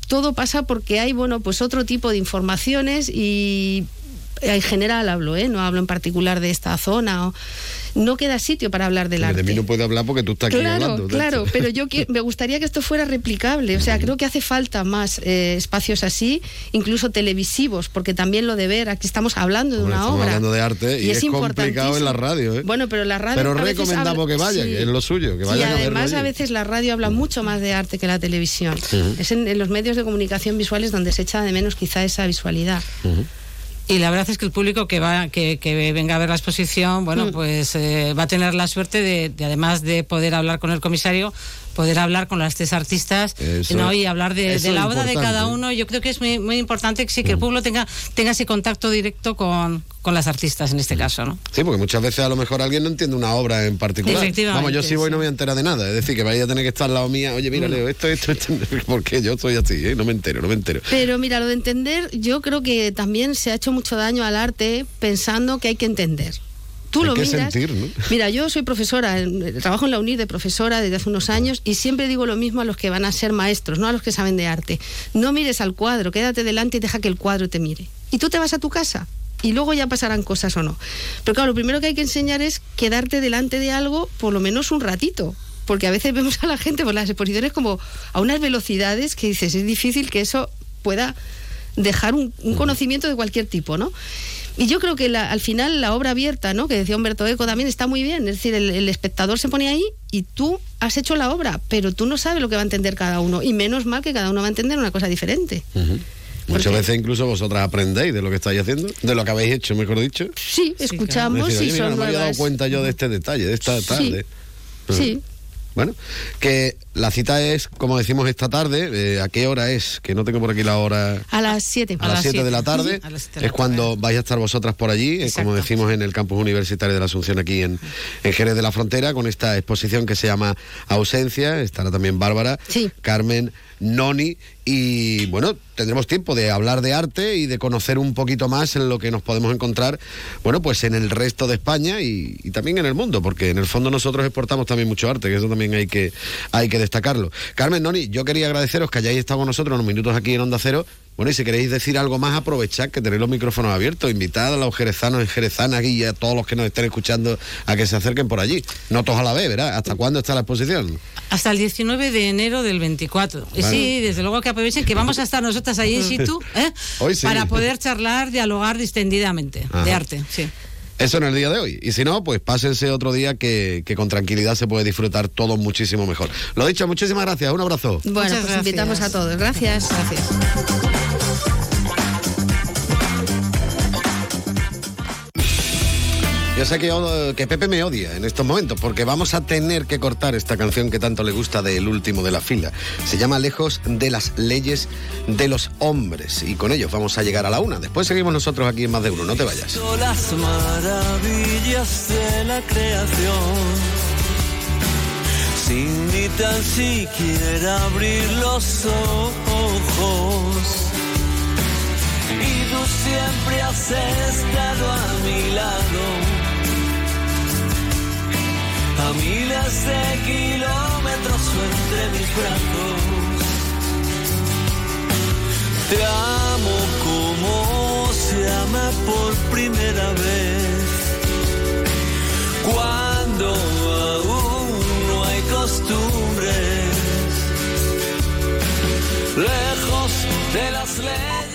todo pasa porque hay, bueno, pues otro tipo de informaciones y en general hablo, ¿eh? no hablo en particular de esta zona. O, no queda sitio para hablar del de arte. mí no puede hablar porque tú estás aquí Claro, hablando. de claro, esto. pero yo me gustaría que esto fuera replicable. O sea, creo que hace falta más eh, espacios así, incluso televisivos, porque también lo de ver, aquí estamos hablando de Hombre, una estamos obra. hablando de arte y, es, complicado en la radio, ¿eh? Bueno, pero la radio. Pero a recomendamos habla- que vayan, sí. que es lo suyo, que y vayan a verlo además allí. a veces la radio habla mucho más de arte que la televisión. Ujú. Es en, en los medios de comunicación visuales donde se echa de menos quizá esa visualidad. Y la verdad es que el público que va que, que venga a ver la exposición, bueno, Mm. pues eh, va a tener la suerte de, de, además de poder hablar con el comisario, poder hablar con las tres artistas ¿no? y hablar de, de la obra de cada uno. Yo creo que es muy, muy importante que sí Mm. que el público tenga tenga ese contacto directo con, con las artistas en Mm. este caso, ¿no? Sí, porque muchas veces a lo mejor alguien no entiende una obra en particular. Efectivamente, Vamos, yo si voy sí. no me voy a enterar de nada. Es decir, que vaya a tener que estar al lado mía. Oye, mira, Mm. Leo, esto, esto, esto. Porque yo soy así, ¿eh? No me entero, no me entero. Pero mira, lo de entender, yo creo que también se ha hecho mucho daño al arte pensando que hay que entender. Tú Hay lo que miras. sentir, ¿no? Mira, yo soy profesora, trabajo en la UNIR de profesora desde hace unos años y siempre digo lo mismo a los que van a ser maestros, no a los que saben de arte. No mires al cuadro, quédate delante y deja que el cuadro te mire. Y tú te vas a tu casa y luego ya pasarán cosas o no. Pero claro, lo primero que hay que enseñar es quedarte delante de algo por lo menos un ratito. Porque a veces vemos a la gente por las exposiciones como a unas velocidades que dices, es difícil que eso pueda dejar un, un conocimiento de cualquier tipo, ¿no? Y yo creo que la- al final la obra abierta, ¿no? Que decía Humberto Eco también está muy bien. Es decir, el, el espectador se pone ahí y tú has hecho la obra, pero tú no sabes lo que va a entender cada uno. Y menos mal que cada uno va a entender una cosa diferente. Muchas veces incluso vosotras aprendéis de lo que estáis haciendo, de lo que habéis hecho, mejor dicho. Sí, escuchamos decir, y mira, son no me había dado cuenta yo de este detalle, de esta Sí. tarde. Sí. Bueno, que la cita es, como decimos, esta tarde. eh, ¿A qué hora es? Que no tengo por aquí la hora. A las 7. A, las 7 de la tarde A las siete de es cuando vais a estar vosotras por allí, eh, como decimos en el campus universitario de la Asunción aquí en, en Jerez de la Frontera, con esta exposición que se llama Ausencia. Estará también Bárbara, Carmen, Noni y bueno, tendremos tiempo de hablar de arte y de conocer un poquito más en lo que nos podemos encontrar, bueno, pues en el resto de España y, y también en el mundo, porque en el fondo nosotros exportamos también mucho arte, que eso también hay que, hay que destacarlo. Carmen, Noni, yo quería agradeceros que hayáis estado con nosotros unos minutos aquí en Onda Cero. Bueno, y si queréis decir algo más, aprovechad que tenéis los micrófonos abiertos. Invitad a los jerezanos y jerezanas y a todos los que nos estén escuchando a que se acerquen por allí. No todos a la vez, ¿verdad? ¿Hasta cuándo está la exposición? Hasta el 19 de enero del 24. Y Vale. sí, desde luego que aprovechen que vamos a estar nosotras ahí in situ ¿eh? Hoy sí. para poder charlar, dialogar distendidamente de arte. Sí. Eso en el día de hoy. Y si no, pues pásense otro día que, que con tranquilidad se puede disfrutar todo muchísimo mejor. Lo dicho, muchísimas gracias. Un abrazo. Bueno, Muchas pues invitamos a todos. Gracias. Gracias. Yo sé que, Pepe me odia en estos momentos porque vamos a tener que cortar esta canción que tanto le gusta del último de la fila. Se llama Lejos de las leyes de los hombres y con ellos vamos a llegar a la una. Después seguimos nosotros aquí en Más de Uno, no te vayas. las maravillas de la creación, sin ni tan siquiera abrir los ojos. Y tú siempre has estado a mi lado, a miles de kilómetros entre mis brazos. Te amo como se ama por primera vez. Cuando aún no hay costumbres. Lejos de las leyes.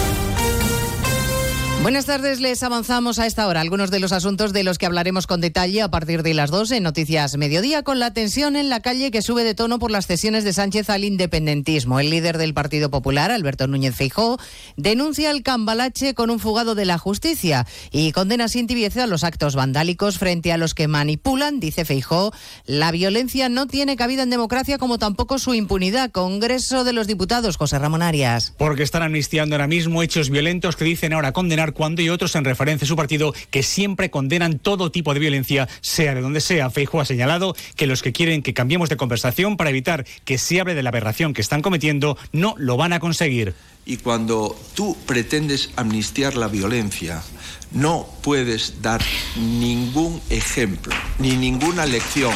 Buenas tardes, les avanzamos a esta hora algunos de los asuntos de los que hablaremos con detalle a partir de las 2 en Noticias Mediodía, con la tensión en la calle que sube de tono por las cesiones de Sánchez al independentismo. El líder del Partido Popular, Alberto Núñez Feijó, denuncia el cambalache con un fugado de la justicia y condena sin tibieza los actos vandálicos frente a los que manipulan, dice Feijó, la violencia no tiene cabida en democracia como tampoco su impunidad. Congreso de los Diputados, José Ramón Arias. Porque están amnistiando ahora mismo hechos violentos que dicen ahora condenar cuando y otros en referencia a su partido que siempre condenan todo tipo de violencia, sea de donde sea. Feijo ha señalado que los que quieren que cambiemos de conversación para evitar que se hable de la aberración que están cometiendo no lo van a conseguir. Y cuando tú pretendes amnistiar la violencia, no puedes dar ningún ejemplo ni ninguna lección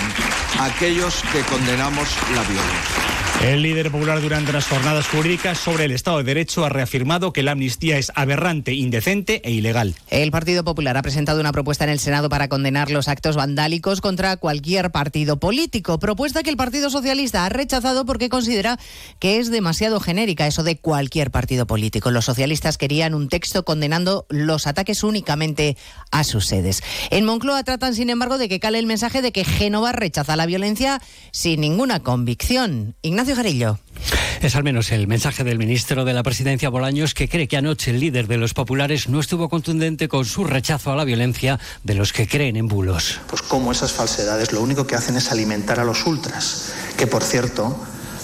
a aquellos que condenamos la violencia. El líder popular durante las jornadas jurídicas sobre el Estado de Derecho ha reafirmado que la amnistía es aberrante, indecente e ilegal. El Partido Popular ha presentado una propuesta en el Senado para condenar los actos vandálicos contra cualquier partido político, propuesta que el Partido Socialista ha rechazado porque considera que es demasiado genérica eso de cualquier partido político. Los socialistas querían un texto condenando los ataques únicamente a sus sedes. En Moncloa tratan, sin embargo, de que cale el mensaje de que Génova rechaza la violencia sin ninguna convicción. Ignacio Garillo. Es al menos el mensaje del ministro de la Presidencia Bolaños que cree que anoche el líder de los populares no estuvo contundente con su rechazo a la violencia de los que creen en bulos. Pues como esas falsedades lo único que hacen es alimentar a los ultras, que por cierto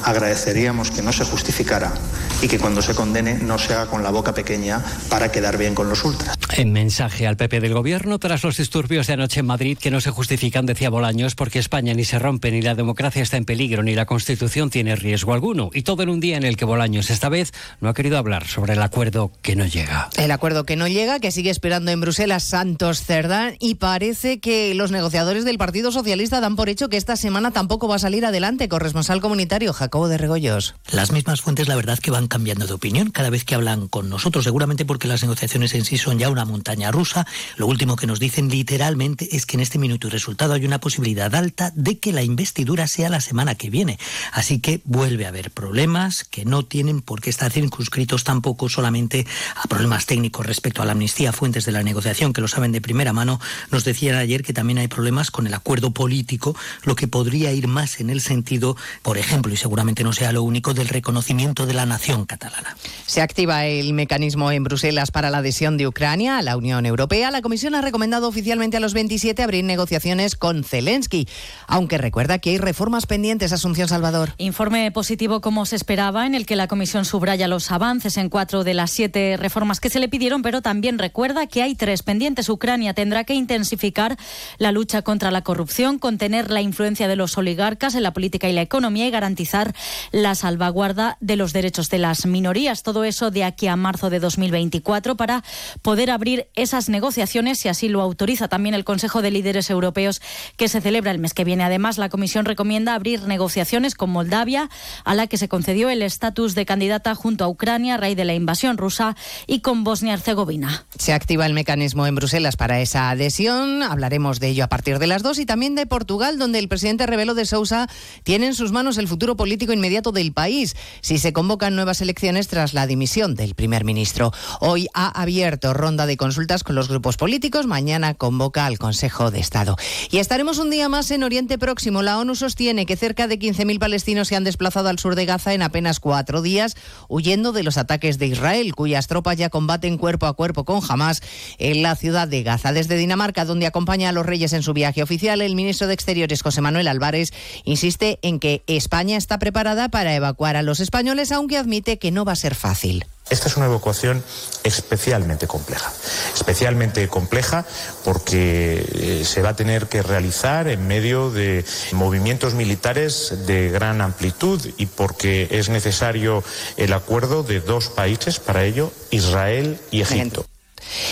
agradeceríamos que no se justificara y que cuando se condene no se haga con la boca pequeña para quedar bien con los ultras. En mensaje al PP del Gobierno, tras los disturbios de anoche en Madrid que no se justifican, decía Bolaños, porque España ni se rompe, ni la democracia está en peligro, ni la Constitución tiene riesgo alguno. Y todo en un día en el que Bolaños esta vez no ha querido hablar sobre el acuerdo que no llega. El acuerdo que no llega, que sigue esperando en Bruselas Santos Cerdán, y parece que los negociadores del Partido Socialista dan por hecho que esta semana tampoco va a salir adelante. Corresponsal comunitario Jacobo de Regoyos. Las mismas fuentes, la verdad, que van cambiando de opinión cada vez que hablan con nosotros, seguramente porque las negociaciones en sí son ya una montaña rusa. Lo último que nos dicen literalmente es que en este minuto y resultado hay una posibilidad alta de que la investidura sea la semana que viene. Así que vuelve a haber problemas que no tienen por qué estar circunscritos tampoco solamente a problemas técnicos respecto a la amnistía. Fuentes de la negociación que lo saben de primera mano nos decían ayer que también hay problemas con el acuerdo político, lo que podría ir más en el sentido, por ejemplo, y seguramente no sea lo único, del reconocimiento de la nación catalana. Se activa el mecanismo en Bruselas para la adhesión de Ucrania a la Unión Europea. La Comisión ha recomendado oficialmente a los 27 abrir negociaciones con Zelensky, aunque recuerda que hay reformas pendientes. Asunción Salvador. Informe positivo como se esperaba, en el que la Comisión subraya los avances en cuatro de las siete reformas que se le pidieron, pero también recuerda que hay tres pendientes. Ucrania tendrá que intensificar la lucha contra la corrupción, contener la influencia de los oligarcas en la política y la economía y garantizar la salvaguarda de los derechos de las minorías. Todo eso de aquí a marzo de 2024 para poder abrir esas negociaciones, si así lo autoriza también el Consejo de Líderes Europeos que se celebra el mes que viene. Además, la Comisión recomienda abrir negociaciones con Moldavia, a la que se concedió el estatus de candidata junto a Ucrania a raíz de la invasión rusa, y con Bosnia-Herzegovina. Se activa el mecanismo en Bruselas para esa adhesión. Hablaremos de ello a partir de las dos y también de Portugal, donde el presidente Rebelo de Sousa tiene en sus manos el futuro político inmediato del país si se convocan nuevas elecciones tras la dimisión del primer ministro. Hoy ha abierto ronda de consultas con los grupos políticos. Mañana convoca al Consejo de Estado. Y estaremos un día más en Oriente Próximo. La ONU sostiene que cerca de 15.000 palestinos se han desplazado al sur de Gaza en apenas cuatro días, huyendo de los ataques de Israel, cuyas tropas ya combaten cuerpo a cuerpo con Hamas en la ciudad de Gaza. Desde Dinamarca, donde acompaña a los reyes en su viaje oficial, el ministro de Exteriores, José Manuel Álvarez, insiste en que España está preparada para evacuar a los españoles, aunque admite que no va a ser fácil. Esta es una evacuación especialmente compleja, especialmente compleja porque eh, se va a tener que realizar en medio de movimientos militares de gran amplitud y porque es necesario el acuerdo de dos países para ello, Israel y Egipto.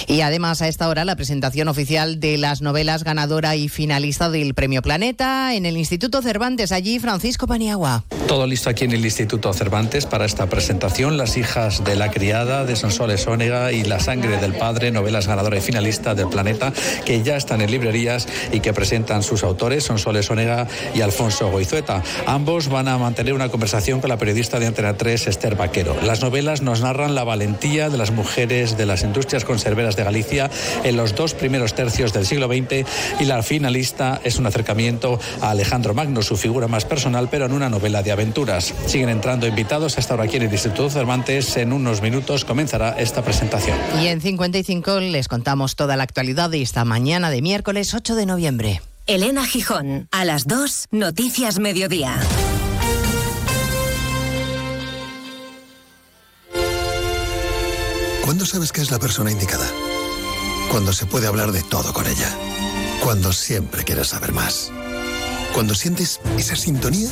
Y además a esta hora la presentación oficial de las novelas ganadora y finalista del Premio Planeta en el Instituto Cervantes. Allí Francisco Paniagua. Todo listo aquí en el Instituto Cervantes para esta presentación. Las hijas de la criada de Sonsoles Ónega y La sangre del padre, novelas ganadora y finalista del Planeta, que ya están en librerías y que presentan sus autores, Sonsoles Ónega y Alfonso Goizueta. Ambos van a mantener una conversación con la periodista de Antena 3, Esther Vaquero. Las novelas nos narran la valentía de las mujeres de las industrias conserveras de Galicia en los dos primeros tercios del siglo XX y la finalista es un acercamiento a Alejandro Magno, su figura más personal, pero en una novela de aventuras. Siguen entrando invitados hasta ahora aquí en el Instituto Cervantes. En unos minutos comenzará esta presentación. Y en 55 les contamos toda la actualidad de esta mañana de miércoles 8 de noviembre. Elena Gijón, a las 2, Noticias Mediodía. ¿Cuándo sabes que es la persona indicada? Cuando se puede hablar de todo con ella. Cuando siempre quieres saber más. Cuando sientes esa sintonía,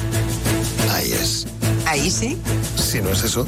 ahí es. Ahí sí. Si no es eso,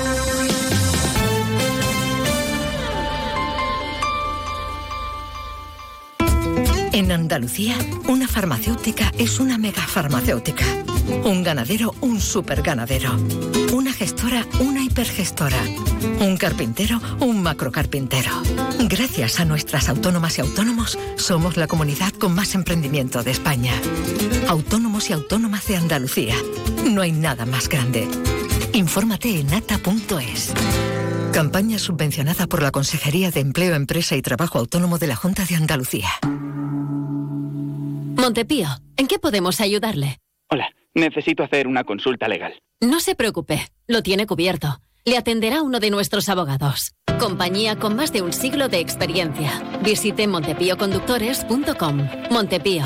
En Andalucía, una farmacéutica es una megafarmacéutica. Un ganadero, un superganadero. Una gestora, una hipergestora. Un carpintero, un macrocarpintero. Gracias a nuestras autónomas y autónomos, somos la comunidad con más emprendimiento de España. Autónomos y autónomas de Andalucía. No hay nada más grande. Infórmate en ata.es. Campaña subvencionada por la Consejería de Empleo, Empresa y Trabajo Autónomo de la Junta de Andalucía. Montepío, ¿en qué podemos ayudarle? Hola, necesito hacer una consulta legal. No se preocupe, lo tiene cubierto. Le atenderá uno de nuestros abogados. Compañía con más de un siglo de experiencia. Visite montepíoconductores.com. Montepío,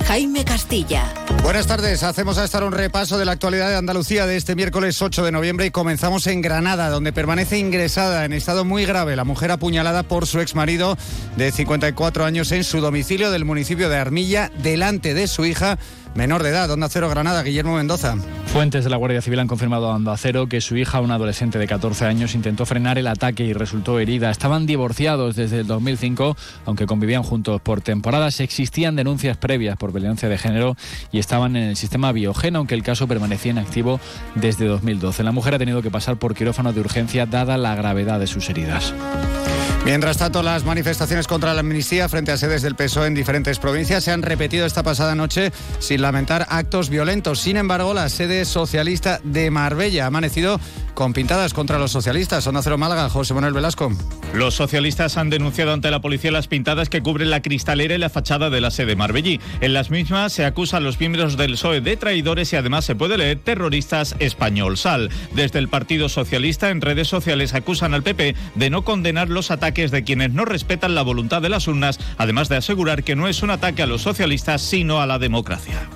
Jaime Castilla. Buenas tardes, hacemos a estar un repaso de la actualidad de Andalucía de este miércoles 8 de noviembre y comenzamos en Granada, donde permanece ingresada en estado muy grave la mujer apuñalada por su exmarido de 54 años en su domicilio del municipio de Armilla, delante de su hija menor de edad. Onda Cero Granada, Guillermo Mendoza. Fuentes de la Guardia Civil han confirmado a Onda Cero que su hija, una adolescente de 14 años, intentó frenar el ataque y resultó herida. Estaban divorciados desde el 2005, aunque convivían juntos por temporadas. Existían denuncias previas por violencia de género y estaban en el sistema biogeno, aunque el caso permanecía en activo desde 2012. La mujer ha tenido que pasar por quirófano de urgencia dada la gravedad de sus heridas. Mientras tanto, las manifestaciones contra la amnistía frente a sedes del PSOE en diferentes provincias se han repetido esta pasada noche sin lamentar actos violentos. Sin embargo, la sede socialista de Marbella ha amanecido con pintadas contra los socialistas. Onda Cero Málaga, José Manuel Velasco. Los socialistas han denunciado ante la policía las pintadas que cubren la cristalera y la fachada de la sede marbellí. En las mismas se acusa a los miembros del PSOE de traidores y además se puede leer terroristas español sal. Desde el Partido Socialista en redes sociales acusan al PP de no condenar los ataques de quienes no respetan la voluntad de las urnas, además de asegurar que no es un ataque a los socialistas, sino a la democracia.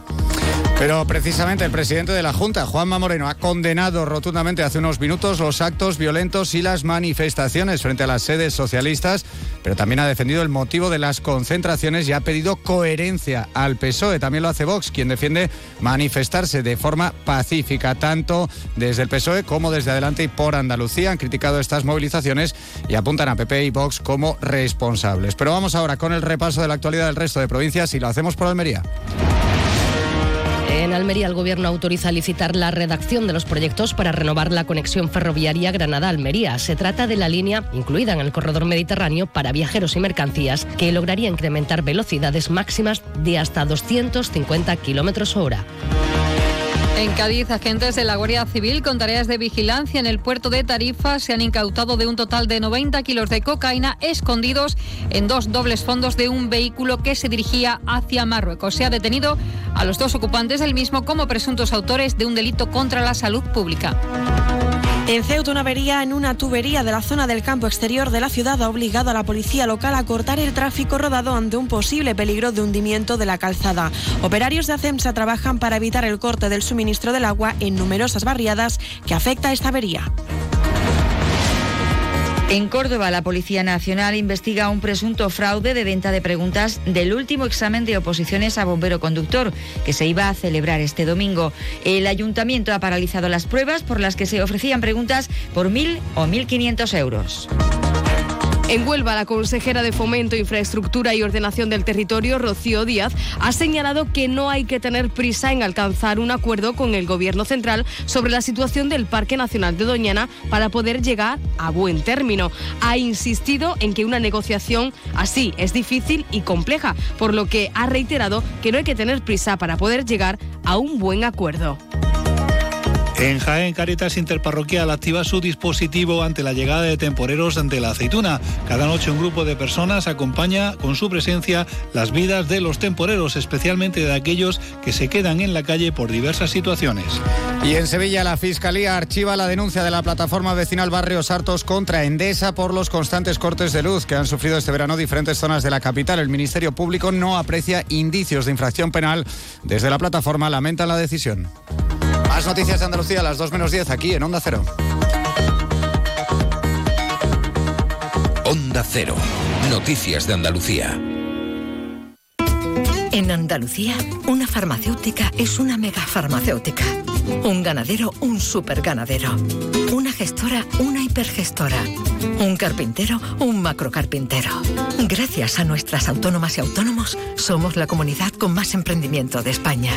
Pero precisamente el presidente de la Junta, Juanma Moreno, ha condenado rotundamente hace unos minutos los actos violentos y las manifestaciones frente a las sedes socialistas, pero también ha defendido el motivo de las concentraciones y ha pedido coherencia al PSOE. También lo hace Vox, quien defiende manifestarse de forma pacífica, tanto desde el PSOE como desde adelante y por Andalucía. Han criticado estas movilizaciones y apuntan a PP y Vox como responsables. Pero vamos ahora con el repaso de la actualidad del resto de provincias y lo hacemos por Almería. Almería, el Gobierno autoriza licitar la redacción de los proyectos para renovar la conexión ferroviaria Granada-Almería. Se trata de la línea incluida en el corredor mediterráneo para viajeros y mercancías que lograría incrementar velocidades máximas de hasta 250 kilómetros hora. En Cádiz, agentes de la Guardia Civil con tareas de vigilancia en el puerto de Tarifa se han incautado de un total de 90 kilos de cocaína escondidos en dos dobles fondos de un vehículo que se dirigía hacia Marruecos. Se ha detenido a los dos ocupantes del mismo como presuntos autores de un delito contra la salud pública. En Ceuta, una avería en una tubería de la zona del campo exterior de la ciudad ha obligado a la policía local a cortar el tráfico rodado ante un posible peligro de hundimiento de la calzada. Operarios de ACEMSA trabajan para evitar el corte del suministro del agua en numerosas barriadas que afecta a esta avería. En Córdoba, la Policía Nacional investiga un presunto fraude de venta de preguntas del último examen de oposiciones a bombero conductor que se iba a celebrar este domingo. El ayuntamiento ha paralizado las pruebas por las que se ofrecían preguntas por 1.000 o 1.500 euros. En Huelva, la consejera de Fomento, Infraestructura y Ordenación del Territorio, Rocío Díaz, ha señalado que no hay que tener prisa en alcanzar un acuerdo con el Gobierno central sobre la situación del Parque Nacional de Doñana para poder llegar a buen término. Ha insistido en que una negociación así es difícil y compleja, por lo que ha reiterado que no hay que tener prisa para poder llegar a un buen acuerdo. En Jaén, Caritas Interparroquial activa su dispositivo ante la llegada de temporeros ante la aceituna. Cada noche un grupo de personas acompaña con su presencia las vidas de los temporeros, especialmente de aquellos que se quedan en la calle por diversas situaciones. Y en Sevilla la Fiscalía archiva la denuncia de la plataforma vecinal Barrios Hartos contra Endesa por los constantes cortes de luz que han sufrido este verano diferentes zonas de la capital. El Ministerio Público no aprecia indicios de infracción penal. Desde la plataforma lamentan la decisión. Más noticias de Andalucía a las 2 menos 10 aquí en Onda Cero. Onda Cero. Noticias de Andalucía. En Andalucía, una farmacéutica es una megafarmacéutica. Un ganadero, un superganadero. Una gestora, una hipergestora. Un carpintero, un macrocarpintero. Gracias a nuestras autónomas y autónomos, somos la comunidad con más emprendimiento de España.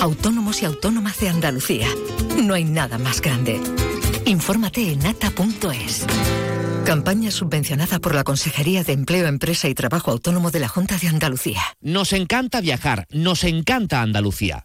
Autónomos y autónomas de Andalucía. No hay nada más grande. Infórmate en ata.es. Campaña subvencionada por la Consejería de Empleo, Empresa y Trabajo Autónomo de la Junta de Andalucía. Nos encanta viajar, nos encanta Andalucía.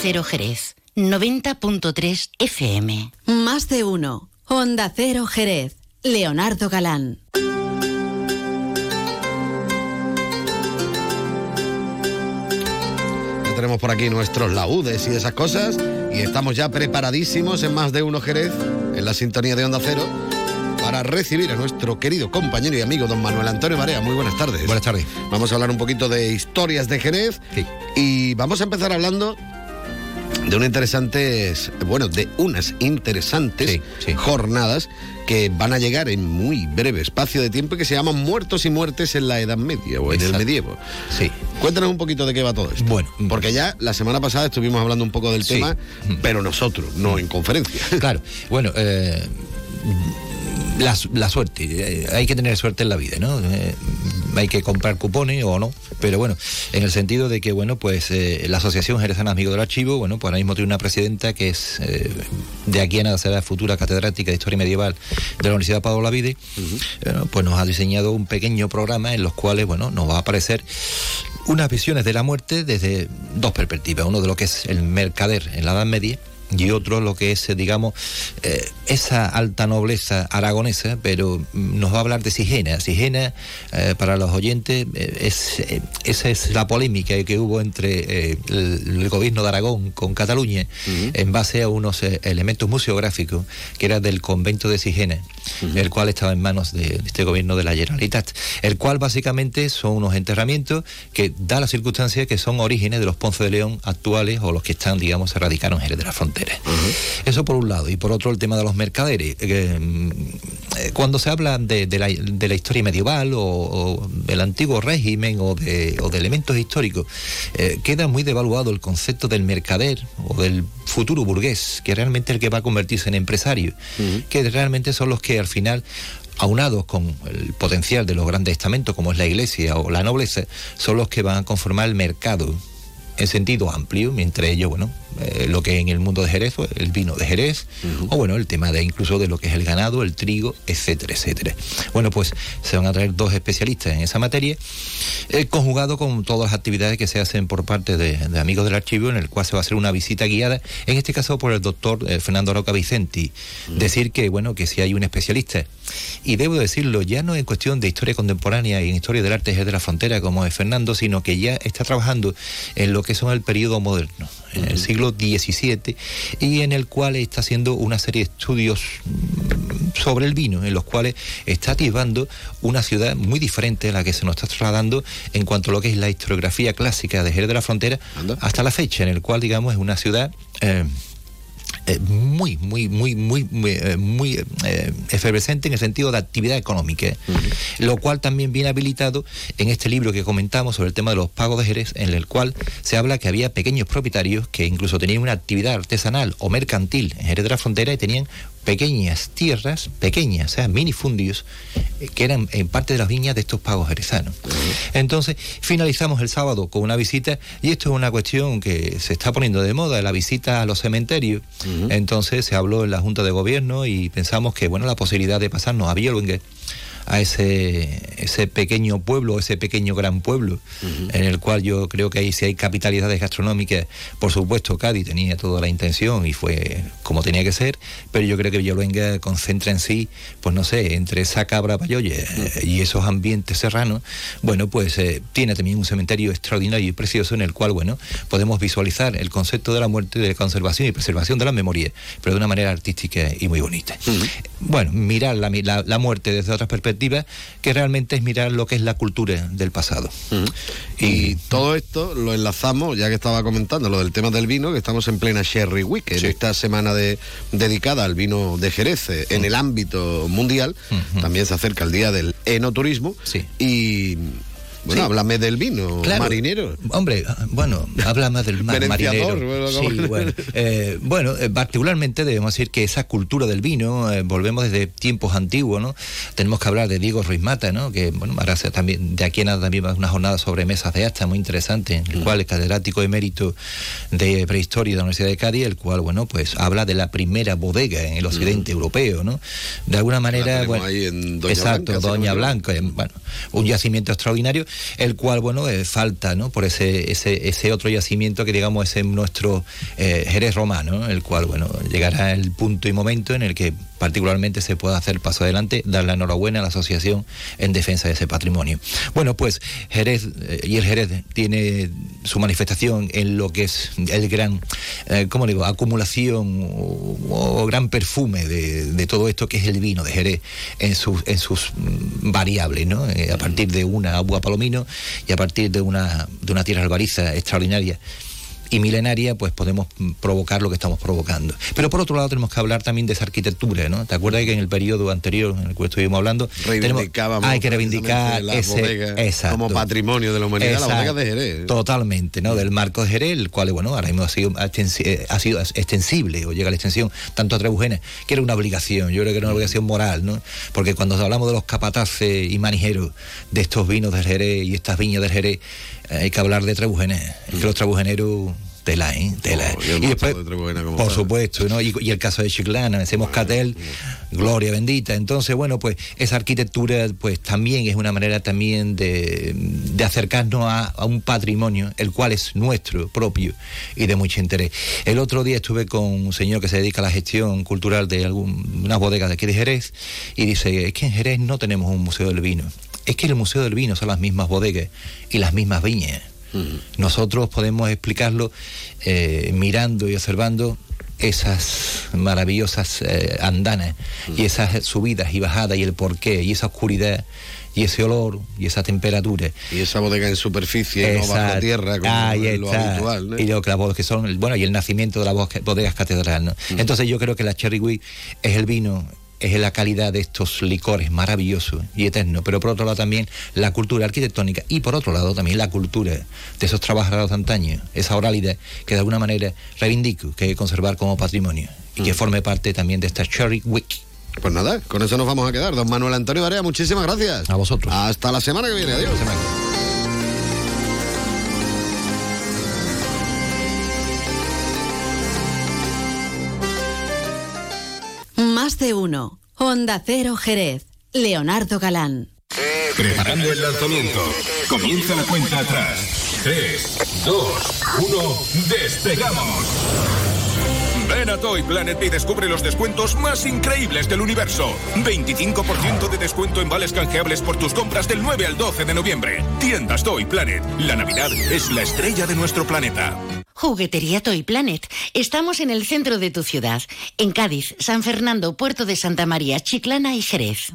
Cero Jerez, 90.3 FM. Más de uno. Onda Cero Jerez. Leonardo Galán. tenemos por aquí nuestros laudes y esas cosas. Y estamos ya preparadísimos en más de uno Jerez, en la sintonía de Onda Cero, para recibir a nuestro querido compañero y amigo don Manuel Antonio Marea. Muy buenas tardes. Buenas tardes. Vamos a hablar un poquito de historias de Jerez. Y vamos a empezar hablando de unas interesantes, bueno, de unas interesantes jornadas que van a llegar en muy breve espacio de tiempo y que se llaman Muertos y Muertes en la Edad Media o en el medievo. Sí. Cuéntanos un poquito de qué va todo esto. Bueno, porque ya la semana pasada estuvimos hablando un poco del sí. tema, pero nosotros, no en conferencia. Claro, bueno, eh, la, la, suerte, hay que tener suerte en la vida, ¿no? Eh, hay que comprar cupones o no, pero bueno, en el sentido de que, bueno, pues eh, la Asociación Jerezana Amigos del Archivo, bueno, pues ahora mismo tiene una presidenta que es eh, de aquí a nada será futura catedrática de Historia Medieval de la Universidad Pablo Lavide, uh -huh. pues nos ha diseñado un pequeño programa en los cuales, bueno, nos va a aparecer unas visiones de la muerte desde dos perspectivas, uno de lo que es el mercader en la Edad Media, y otro lo que es, eh, digamos, eh, esa alta nobleza aragonesa, pero mm, nos va a hablar de Sigena. Sigena, eh, para los oyentes, es, esa es la polémica que hubo entre el, gobierno de Aragón con Cataluña en base a unos elementos museográficos que era del convento de Sigena, el cual estaba en manos de, este gobierno de la Generalitat, el cual básicamente son unos enterramientos que da la circunstancia que son orígenes de los Ponce de León actuales o los que están, digamos, se radicaron en Jerez de la Frontera. Eso por un lado. Y por otro, el tema de los mercaderes. Mm, eh, cuando se habla de, la, historia medieval o, del antiguo régimen o de, elementos históricos, eh, queda muy devaluado el concepto del mercader o del futuro burgués, que realmente es el que va a convertirse en empresario, que realmente son los que al final aunados con el potencial de los grandes estamentos como es la iglesia o la nobleza, son los que van a conformar el mercado en sentido amplio, entre ellos, bueno, eh, lo que en el mundo de Jerez, el vino de Jerez, o bueno, el tema de incluso de lo que es el ganado, el trigo, etcétera, etcétera. Bueno, pues se van a traer dos especialistas en esa materia, eh, conjugado con todas las actividades que se hacen por parte de, amigos del archivo, en el cual se va a hacer una visita guiada, en este caso por el doctor eh, Fernando Roca Vicenti. Decir que, bueno, que si hay un especialista, y debo decirlo, ya no en cuestión de historia contemporánea y en historia del arte de la frontera, como es Fernando, sino que ya está trabajando en lo que son el periodo moderno en el siglo XVII, y en el cual está haciendo una serie de estudios mm, sobre el vino, en los cuales está atisbando una ciudad muy diferente a la que se nos está trasladando en cuanto a lo que es la historiografía clásica de Jerez de la Frontera hasta la fecha, en el cual, digamos, es una ciudad... Eh, eh, muy, muy, muy, muy, muy, eh, eh, efervescente en el sentido de actividad económica, lo cual también viene habilitado en este libro que comentamos sobre el tema de los pagos de Jerez, en el cual se habla que había pequeños propietarios que incluso tenían una actividad artesanal o mercantil en Jerez de la Frontera y tenían pequeñas tierras, pequeñas, o sea, minifundios, eh, que eran en parte de las viñas de estos pagos jerezanos. Entonces, finalizamos el sábado con una visita, y esto es una cuestión que se está poniendo de moda, la visita a los cementerios. Entonces, se habló en la Junta de Gobierno y pensamos que, bueno, la posibilidad de pasarnos a Bielungue a ese, ese pequeño pueblo, ese pequeño gran pueblo, en el cual yo creo que ahí si hay capitalidades gastronómicas, por supuesto Cádiz tenía toda la intención y fue como tenía que ser, pero yo creo que Villaluenga concentra en sí, pues no sé, entre esa cabra payoye y esos ambientes serranos, bueno, pues eh, tiene también un cementerio extraordinario y precioso en el cual, bueno, podemos visualizar el concepto de la muerte, de conservación y preservación de la memoria, pero de una manera artística y muy bonita. Bueno, mirar la, la muerte desde otras perspectivas que realmente es mirar lo que es la cultura del pasado. Y todo esto lo enlazamos, ya que estaba comentando lo del tema del vino, que estamos en plena Sherry Week, en esta semana de, dedicada al vino de Jerez eh, en el ámbito mundial. También se acerca el día del enoturismo. Y bueno, háblame del vino, marinero. Hombre, bueno, háblame del mar, marinero. Bueno, sí, bueno, eh, bueno eh, particularmente debemos decir que esa cultura del vino, eh, volvemos desde tiempos antiguos, ¿no? Tenemos que hablar de Diego Ruiz Mata, ¿no? Que, bueno, ahora también, de aquí en nada también una jornada sobre mesas de acta muy interesante, en el mm. cual es catedrático de mérito de prehistoria de la Universidad de Cádiz, el cual, bueno, pues habla de la primera bodega en el occidente mm. europeo, ¿no? De alguna manera, bueno, ahí en Doña exacto, Blanca, Doña Blanca, bueno, un yacimiento extraordinario el cual, bueno, eh, falta, ¿no? Por ese, ese, otro yacimiento que, digamos, es nuestro eh, Jerez romano, el cual, bueno, llegará el punto y momento en el que particularmente se pueda hacer paso adelante, dar la enhorabuena a la asociación en defensa de ese patrimonio. Bueno, pues Jerez eh, y el Jerez tiene su manifestación en lo que es el gran, eh, ¿cómo digo?, acumulación o, gran perfume de, todo esto que es el vino de Jerez en sus, en sus mm, variables, ¿no? Eh, a partir de una agua y a partir de una, de una tierra albariza extraordinaria y milenaria, pues podemos provocar lo que estamos provocando. Pero por otro lado tenemos que hablar también de esa arquitectura, ¿no? ¿Te acuerdas que en el periodo anterior en el que estuvimos hablando, hay que reivindicar ese como patrimonio de la humanidad, la bodega de Jerez. Totalmente, ¿no? Del marco de Jerez, el cual, bueno, ahora mismo ha sido, eh, ha sido extensible o llega a la extensión tanto a Trebujena, que era una obligación, yo creo que era una obligación moral, ¿no? Porque cuando hablamos de los capataces y manijeros de estos vinos de Jerez y estas viñas de Jerez, hay que hablar de Trebujenes. Es que los trebujeneros tela, ¿eh? Tela. y, después, por supuesto, ¿no? Y, el caso de Chiclana, ese Moscatel, Gloria bendita. Entonces, bueno, pues esa arquitectura pues también es una manera también de, de acercarnos a, a, un patrimonio, el cual es nuestro propio y de mucho interés. El otro día estuve con un señor que se dedica a la gestión cultural de algunas bodegas de aquí de Jerez y dice, es que en Jerez no tenemos un museo del vino. Es que el museo del vino son las mismas bodegas y las mismas viñas. Nosotros podemos explicarlo eh, mirando y observando esas maravillosas eh, andanas y esas subidas y bajadas y el porqué y esa oscuridad y ese olor y esa temperatura. Y esa bodega en superficie, no bajo tierra, como Ahí lo está. habitual. ¿no? Y lo que, las bodegas que son, bueno, y el nacimiento de las bodegas- catedral. ¿no? Entonces yo creo que la Cherry Wheat es el vino es la calidad de estos licores maravillosos y eternos, pero por otro lado también la cultura arquitectónica y por otro lado también la cultura de esos trabajadores de antaño, esa oralidad que de alguna manera reivindico que hay que conservar como patrimonio y que forme parte también de esta Cherry Week. Pues nada, con eso nos vamos a quedar. Don Manuel Antonio Barea, muchísimas gracias. A vosotros. Hasta la semana que viene. Adiós. Más de uno. Onda Cero Jerez. Leonardo Galán. Preparando el lanzamiento. Comienza la cuenta atrás. 3, 2, 1, despegamos. Ven a Toy Planet y descubre los descuentos más increíbles del universo. 25% de descuento en vales canjeables por tus compras del 9 al 12 de noviembre. Tiendas Toy Planet. La Navidad es la estrella de nuestro planeta. Juguetería Toy Planet. Estamos en el centro de tu ciudad, en Cádiz, San Fernando, Puerto de Santa María, Chiclana y Jerez.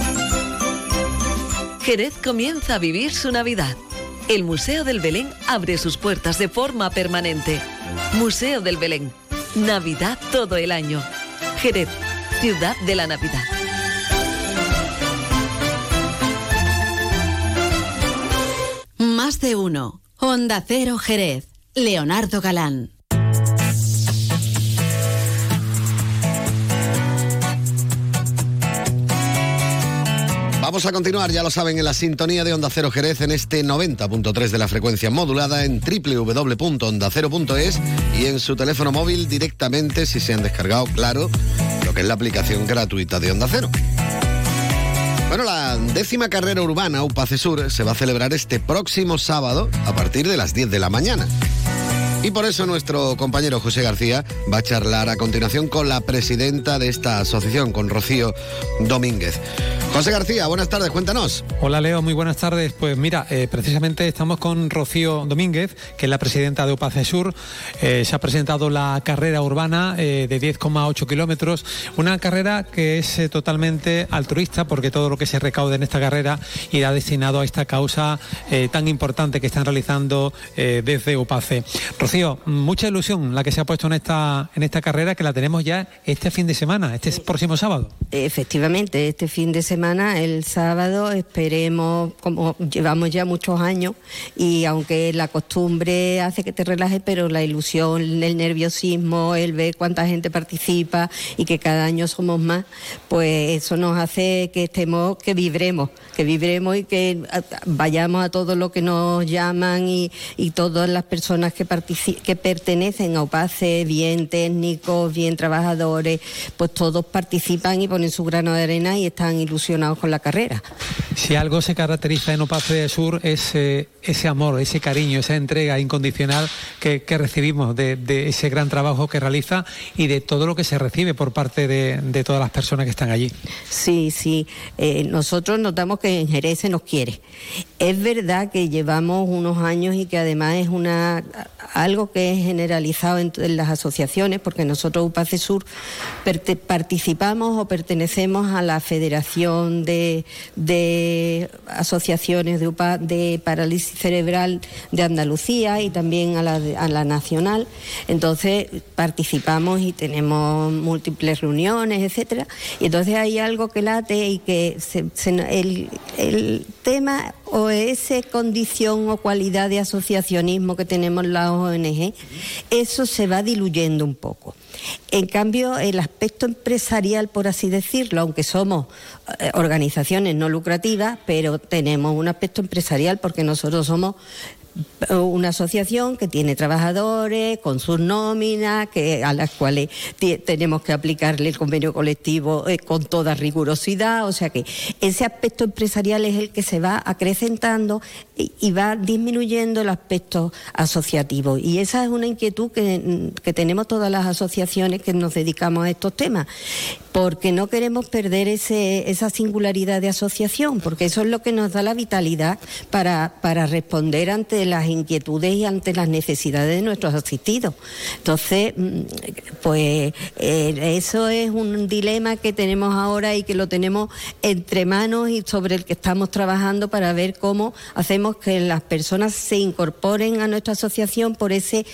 Jerez comienza a vivir su Navidad. El Museo del Belén abre sus puertas de forma permanente. Museo del Belén. Navidad todo el año. Jerez, ciudad de la Navidad. Más de uno. Onda Cero Jerez. Leonardo Galán. Vamos a continuar, ya lo saben, en la sintonía de Onda Cero Jerez en este 90.3 de la frecuencia modulada en www.ondacero.es y en su teléfono móvil directamente si se han descargado, claro, lo que es la aplicación gratuita de Onda Cero. Bueno, la décima carrera urbana UPACE Sur se va a celebrar este próximo sábado a partir de las 10 de la mañana. Y por eso nuestro compañero José García va a charlar a continuación con la presidenta de esta asociación, con Rocío Domínguez. José García, buenas tardes, cuéntanos. Hola Leo, muy buenas tardes. Pues mira, eh, precisamente estamos con Rocío Domínguez, que es la presidenta de UPACE Sur. Eh, se ha presentado la carrera urbana eh, de 10,8 kilómetros, una carrera que es totalmente altruista porque todo lo que se recaude en esta carrera irá destinado a esta causa tan importante que están realizando desde UPACE. Mucha ilusión la que se ha puesto en esta, en esta carrera que la tenemos ya este fin de semana, este próximo sábado. Efectivamente, este fin de semana, el sábado, esperemos, como llevamos ya muchos años, y aunque la costumbre hace que te relajes, pero la ilusión, el nerviosismo, el ver cuánta gente participa y que cada año somos más, pues eso nos hace que estemos, que vibremos, que vibremos y que vayamos a todo lo que nos llaman y, y todas las personas que, partici- que pertenecen a OPACE, bien técnicos, bien trabajadores, pues todos participan y ponen su grano de arena y están ilusionados con la carrera. Si algo se caracteriza en Opace Sur es eh, ese amor, ese cariño, esa entrega incondicional que, que recibimos de, de ese gran trabajo que realiza y de todo lo que se recibe por parte de, de todas las personas que están allí. Sí, sí. Eh, nosotros notamos que en Jerez se nos quiere. Es verdad que llevamos unos años y que además es una algo que es generalizado en, las asociaciones, porque nosotros UPACE Sur participamos o pertenecemos a la Federación de, Asociaciones de, de Parálisis Cerebral de Andalucía y también a la, a la nacional. Entonces participamos y tenemos múltiples reuniones, etcétera. Y entonces hay algo que late y que el, el tema o esa condición o cualidad de asociacionismo que tenemos la ONG, eso se va diluyendo un poco. En cambio, el aspecto empresarial, por así decirlo, aunque somos eh, organizaciones no lucrativas, pero tenemos un aspecto empresarial porque nosotros somos una asociación que tiene trabajadores con sus nóminas, que, a las cuales tenemos que aplicarle el convenio colectivo eh, con toda rigurosidad. O sea que ese aspecto empresarial es el que se va acrecentando y, va disminuyendo el aspecto asociativo. Y esa es una inquietud que, que tenemos todas las asociaciones que nos dedicamos a estos temas, porque no queremos perder ese, esa singularidad de asociación, porque eso es lo que nos da la vitalidad para, para responder ante las inquietudes y ante las necesidades de nuestros asistidos. Entonces, mm, pues eh, eso es un dilema que tenemos ahora y que lo tenemos entre manos y sobre el que estamos trabajando para ver cómo hacemos que las personas se incorporen a nuestra asociación por ese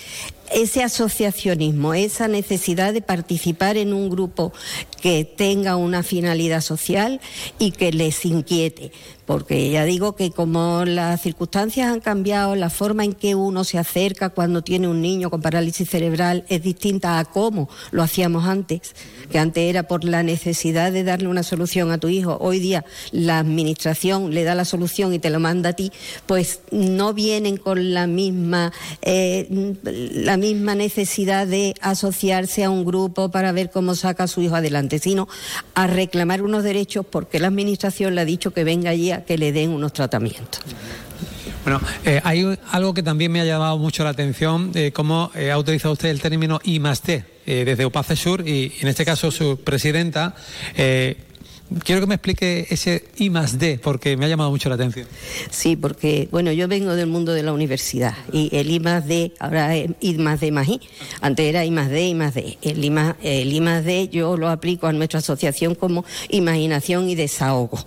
ese asociacionismo, esa necesidad de participar en un grupo que tenga una finalidad social y que les inquiete porque ya digo que como las circunstancias han cambiado, la forma en que uno se acerca cuando tiene un niño con parálisis cerebral es distinta a cómo lo hacíamos antes, que antes era por la necesidad de darle una solución a tu hijo. Hoy día la administración le da la solución y te lo manda a ti, pues no vienen con la misma, eh, la misma necesidad de asociarse a un grupo para ver cómo saca a su hijo adelante, sino a reclamar unos derechos porque la administración le ha dicho que venga allí que le den unos tratamientos. Bueno, eh, hay algo que también me ha llamado mucho la atención, eh, cómo eh, ha utilizado usted el término I T desde UPACE Sur y en este caso su presidenta Quiero que me explique ese I más D, porque me ha llamado mucho la atención. Sí, porque, bueno, yo vengo del mundo de la universidad y el I más D ahora es I más D más I. Antes era I más D, I más D. El I más, D yo lo aplico a nuestra asociación como imaginación y desahogo.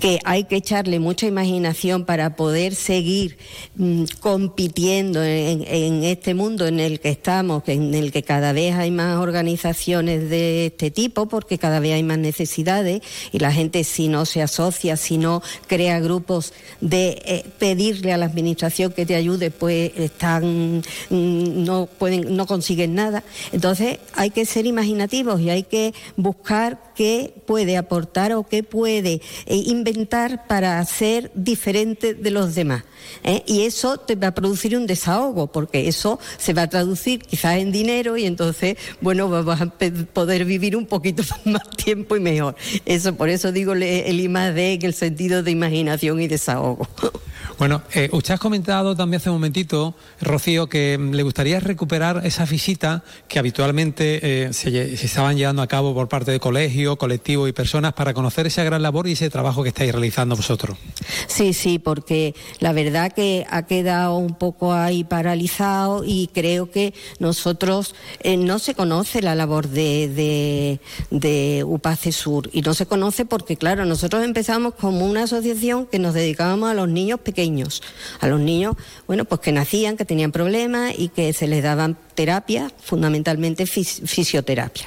Que hay que echarle mucha imaginación para poder seguir mm, compitiendo en, en este mundo en el que estamos, en el que cada vez hay más organizaciones de este tipo, porque cada vez hay más necesidades y la gente si no se asocia, si no crea grupos de eh, pedirle a la administración que te ayude, pues están mm, no pueden no consiguen nada. Entonces hay que ser imaginativos y hay que buscar qué puede aportar o qué puede eh, inventar para ser diferente de los demás. ¿eh? Y eso te va a producir un desahogo, porque eso se va a traducir quizás en dinero y entonces, bueno, vas a poder vivir un poquito más tiempo y mejor. Eso, por eso digo el I en el sentido de imaginación y desahogo. Bueno, eh, usted ha comentado también hace un momentito, Rocío, que mm, le gustaría recuperar esa visita que habitualmente eh, se, estaban llevando a cabo por parte de colegio, colectivos y personas para conocer esa gran labor y ese trabajo que estáis realizando vosotros. Sí, sí, porque la verdad que ha quedado un poco ahí paralizado y creo que nosotros eh, no se conoce la labor de, de, de UPACE Sur y no se conoce porque, claro, nosotros empezamos como una asociación que nos dedicábamos a los niños pequeños a los niños, bueno, pues que nacían, que tenían problemas y que se les daban terapia, fundamentalmente fisioterapia.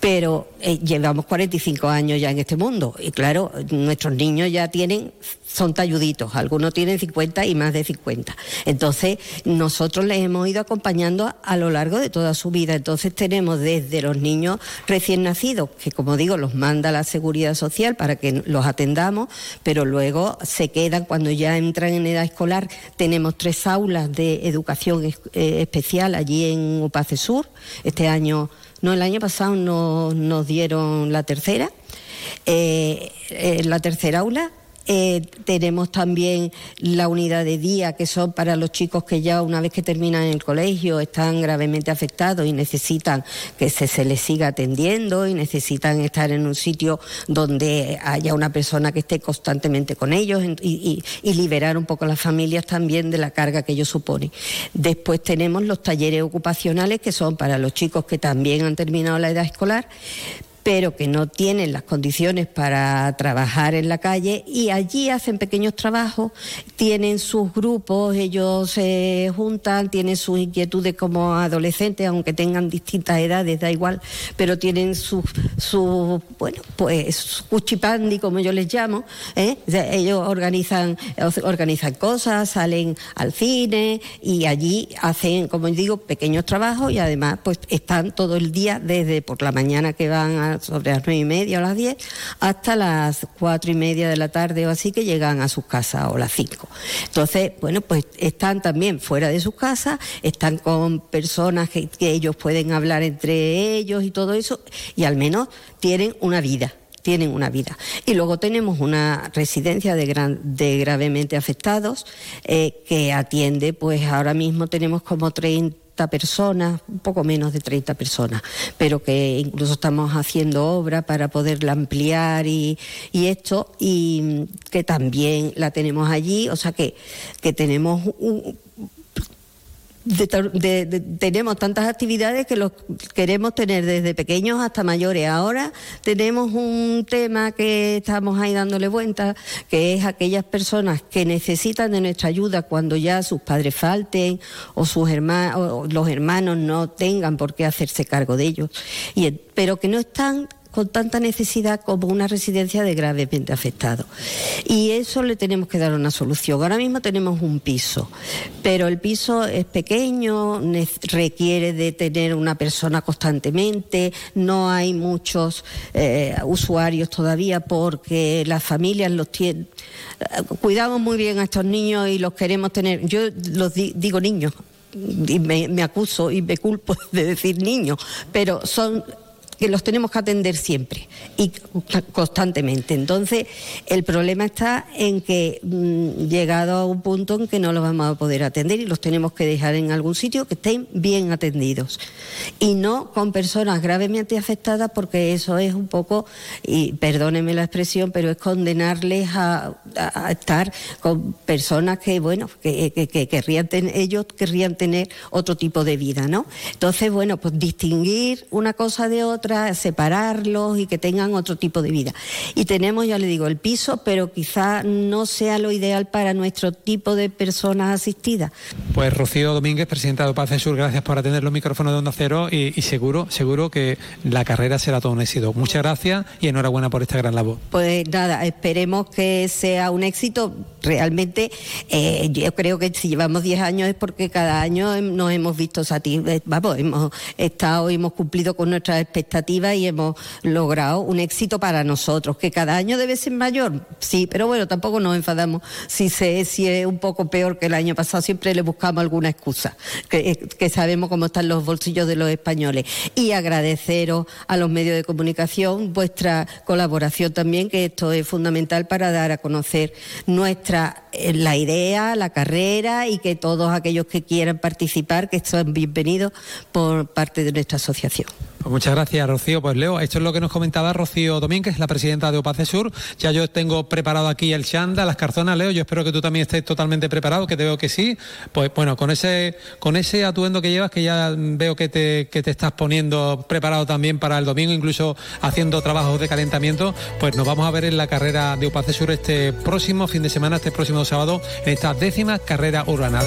Pero eh, llevamos 45 años ya en este mundo y claro, nuestros niños ya tienen, son talluditos, algunos tienen 50 y más de 50. Entonces, nosotros les hemos ido acompañando a, lo largo de toda su vida. Entonces, tenemos desde los niños recién nacidos, que como digo, los manda la Seguridad Social para que los atendamos, pero luego se quedan cuando ya entran en edad escolar. Tenemos tres aulas de educación eh, especial allí en Upace Sur. Este año no, el año pasado nos dieron la tercera, eh, la tercera aula Eh, tenemos también la unidad de día, que son para los chicos que ya una vez que terminan el colegio están gravemente afectados y necesitan que se, se les siga atendiendo y necesitan estar en un sitio donde haya una persona que esté constantemente con ellos y, liberar un poco a las familias también de la carga que ellos suponen. Después tenemos los talleres ocupacionales, que son para los chicos que también han terminado la edad escolar, pero que no tienen las condiciones para trabajar en la calle y allí hacen pequeños trabajos, tienen sus grupos, ellos se juntan, tienen sus inquietudes como adolescentes, aunque tengan distintas edades, da igual, pero tienen sus, su, bueno, pues cuchipandi, como yo les llamo, ¿eh? ellos organizan, organizan cosas, salen al cine y allí hacen, como digo, pequeños trabajos y además pues están todo el día desde por la mañana que van a sobre las nueve y media o las diez, hasta las cuatro y media de la tarde o así que llegan a sus casas o las cinco. Entonces, bueno, pues están también fuera de sus casas, están con personas que, ellos pueden hablar entre ellos y todo eso, y al menos tienen una vida tienen una vida. Y luego tenemos una residencia de, gran, de gravemente afectados eh, que atiende, pues ahora mismo tenemos como 30 personas, un poco menos de 30 personas, pero que incluso estamos haciendo obra para poderla ampliar y, y esto, y que también la tenemos allí, o sea que, que tenemos un, tenemos tantas actividades que los queremos tener desde pequeños hasta mayores. Ahora tenemos un tema que estamos ahí dándole vuelta, que es aquellas personas que necesitan de nuestra ayuda cuando ya sus padres falten o sus hermanos, los hermanos no tengan por qué hacerse cargo de ellos, pero que no están con tanta necesidad como una residencia de gravemente afectados. Y eso le tenemos que dar una solución. Ahora mismo tenemos un piso, pero el piso es pequeño, requiere de tener una persona constantemente, no hay muchos eh, usuarios todavía porque las familias los tienen. Cuidamos muy bien a estos niños y los queremos tener. Yo los digo niños, y me, acuso y me culpo de decir niños, pero son que los tenemos que atender siempre y constantemente. Entonces, el problema está en que mm, llegado a un punto en que no los vamos a poder atender y los tenemos que dejar en algún sitio que estén bien atendidos y no con personas gravemente afectadas porque eso es un poco, y perdónenme la expresión, pero es condenarles a, estar con personas que, bueno, que, que, querrían ellos querrían tener otro tipo de vida, ¿no? Entonces, bueno, pues distinguir una cosa de otra separarlos y que tengan otro tipo de vida. Y tenemos, ya le digo, el piso, pero quizá no sea lo ideal para nuestro tipo de personas asistidas. Pues Rocío Domínguez, presidenta de Paz Sur, gracias por atender los micrófonos de Onda Cero y, y, seguro, seguro que la carrera será todo un éxito. Muchas gracias y enhorabuena por esta gran labor. Pues nada, esperemos que sea un éxito. Realmente, eh, yo creo que si llevamos 10 años es porque cada año nos hemos visto satisfechos, vamos, hemos estado, hemos cumplido con nuestras expectativas y hemos logrado un éxito para nosotros, que cada año debe ser mayor, sí, pero bueno, tampoco nos enfadamos si, se, si es un poco peor que el año pasado, siempre le buscamos alguna excusa, que, que sabemos cómo están los bolsillos de los españoles. Y agradeceros a los medios de comunicación vuestra colaboración también, que esto es fundamental para dar a conocer nuestra eh, la idea, la carrera y que todos aquellos que quieran participar, que son bienvenidos por parte de nuestra asociación. Pues muchas gracias, Rocío. Pues Leo, esto es lo que nos comentaba Rocío Domínguez, la presidenta de OPACE Sur. Ya yo tengo preparado aquí el chanda, las carzonas, Leo. Yo espero que tú también estés totalmente preparado, que te veo que sí. Pues bueno, con ese, con ese atuendo que llevas, que ya veo que te, que te estás poniendo preparado también para el domingo, incluso haciendo trabajos de calentamiento, pues nos vamos a ver en la carrera de OPACE Sur este próximo fin de semana, este próximo sábado, en esta décima carrera urbana.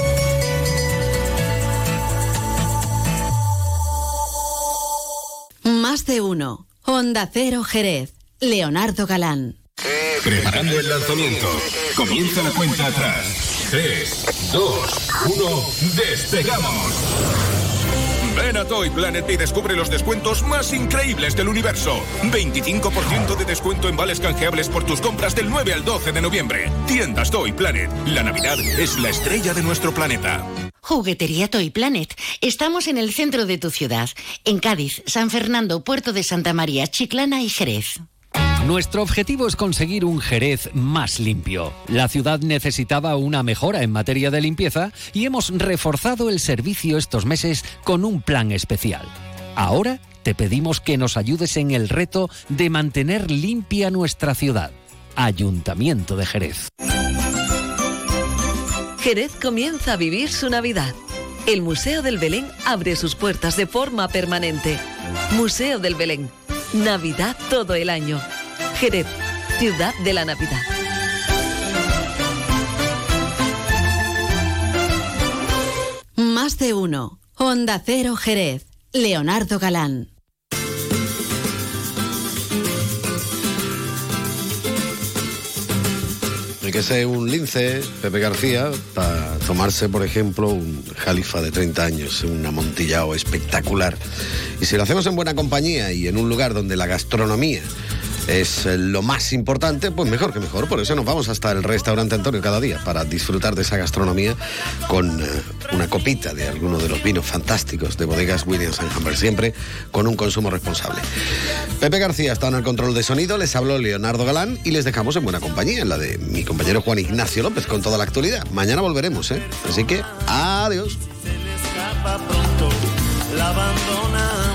Más de uno. Honda Cero Jerez. Leonardo Galán. Preparando el lanzamiento. Comienza la cuenta atrás. 3, 2, 1, despegamos. Ven a Toy Planet y descubre los descuentos más increíbles del universo. 25% de descuento en vales canjeables por tus compras del 9 al 12 de noviembre. Tiendas Toy Planet. La Navidad es la estrella de nuestro planeta. Juguetería Toy Planet. Estamos en el centro de tu ciudad, en Cádiz, San Fernando, Puerto de Santa María, Chiclana y Jerez. Nuestro objetivo es conseguir un Jerez más limpio. La ciudad necesitaba una mejora en materia de limpieza y hemos reforzado el servicio estos meses con un plan especial. Ahora te pedimos que nos ayudes en el reto de mantener limpia nuestra ciudad. Ayuntamiento de Jerez. Jerez comienza a vivir su Navidad. El Museo del Belén abre sus puertas de forma permanente. Museo del Belén. Navidad todo el año. Jerez, ciudad de la Navidad. Más de uno. Honda Cero Jerez. Leonardo Galán. Hay que ser un lince, Pepe García, para tomarse, por ejemplo, un jalifa de 30 años, un amontillado espectacular. Y si lo hacemos en buena compañía y en un lugar donde la gastronomía es eh, lo más importante, pues mejor que mejor. Por eso nos vamos hasta el restaurante Antonio cada día para disfrutar de esa gastronomía con eh, una copita de alguno de los vinos fantásticos de bodegas Williams Hammer, siempre con un consumo responsable. Pepe García está en el control de sonido, les habló Leonardo Galán y les dejamos en buena compañía, en la de mi compañero Juan Ignacio López con toda la actualidad. Mañana volveremos, ¿eh? Así que adiós. la abandona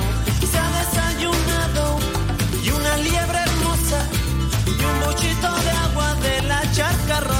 carro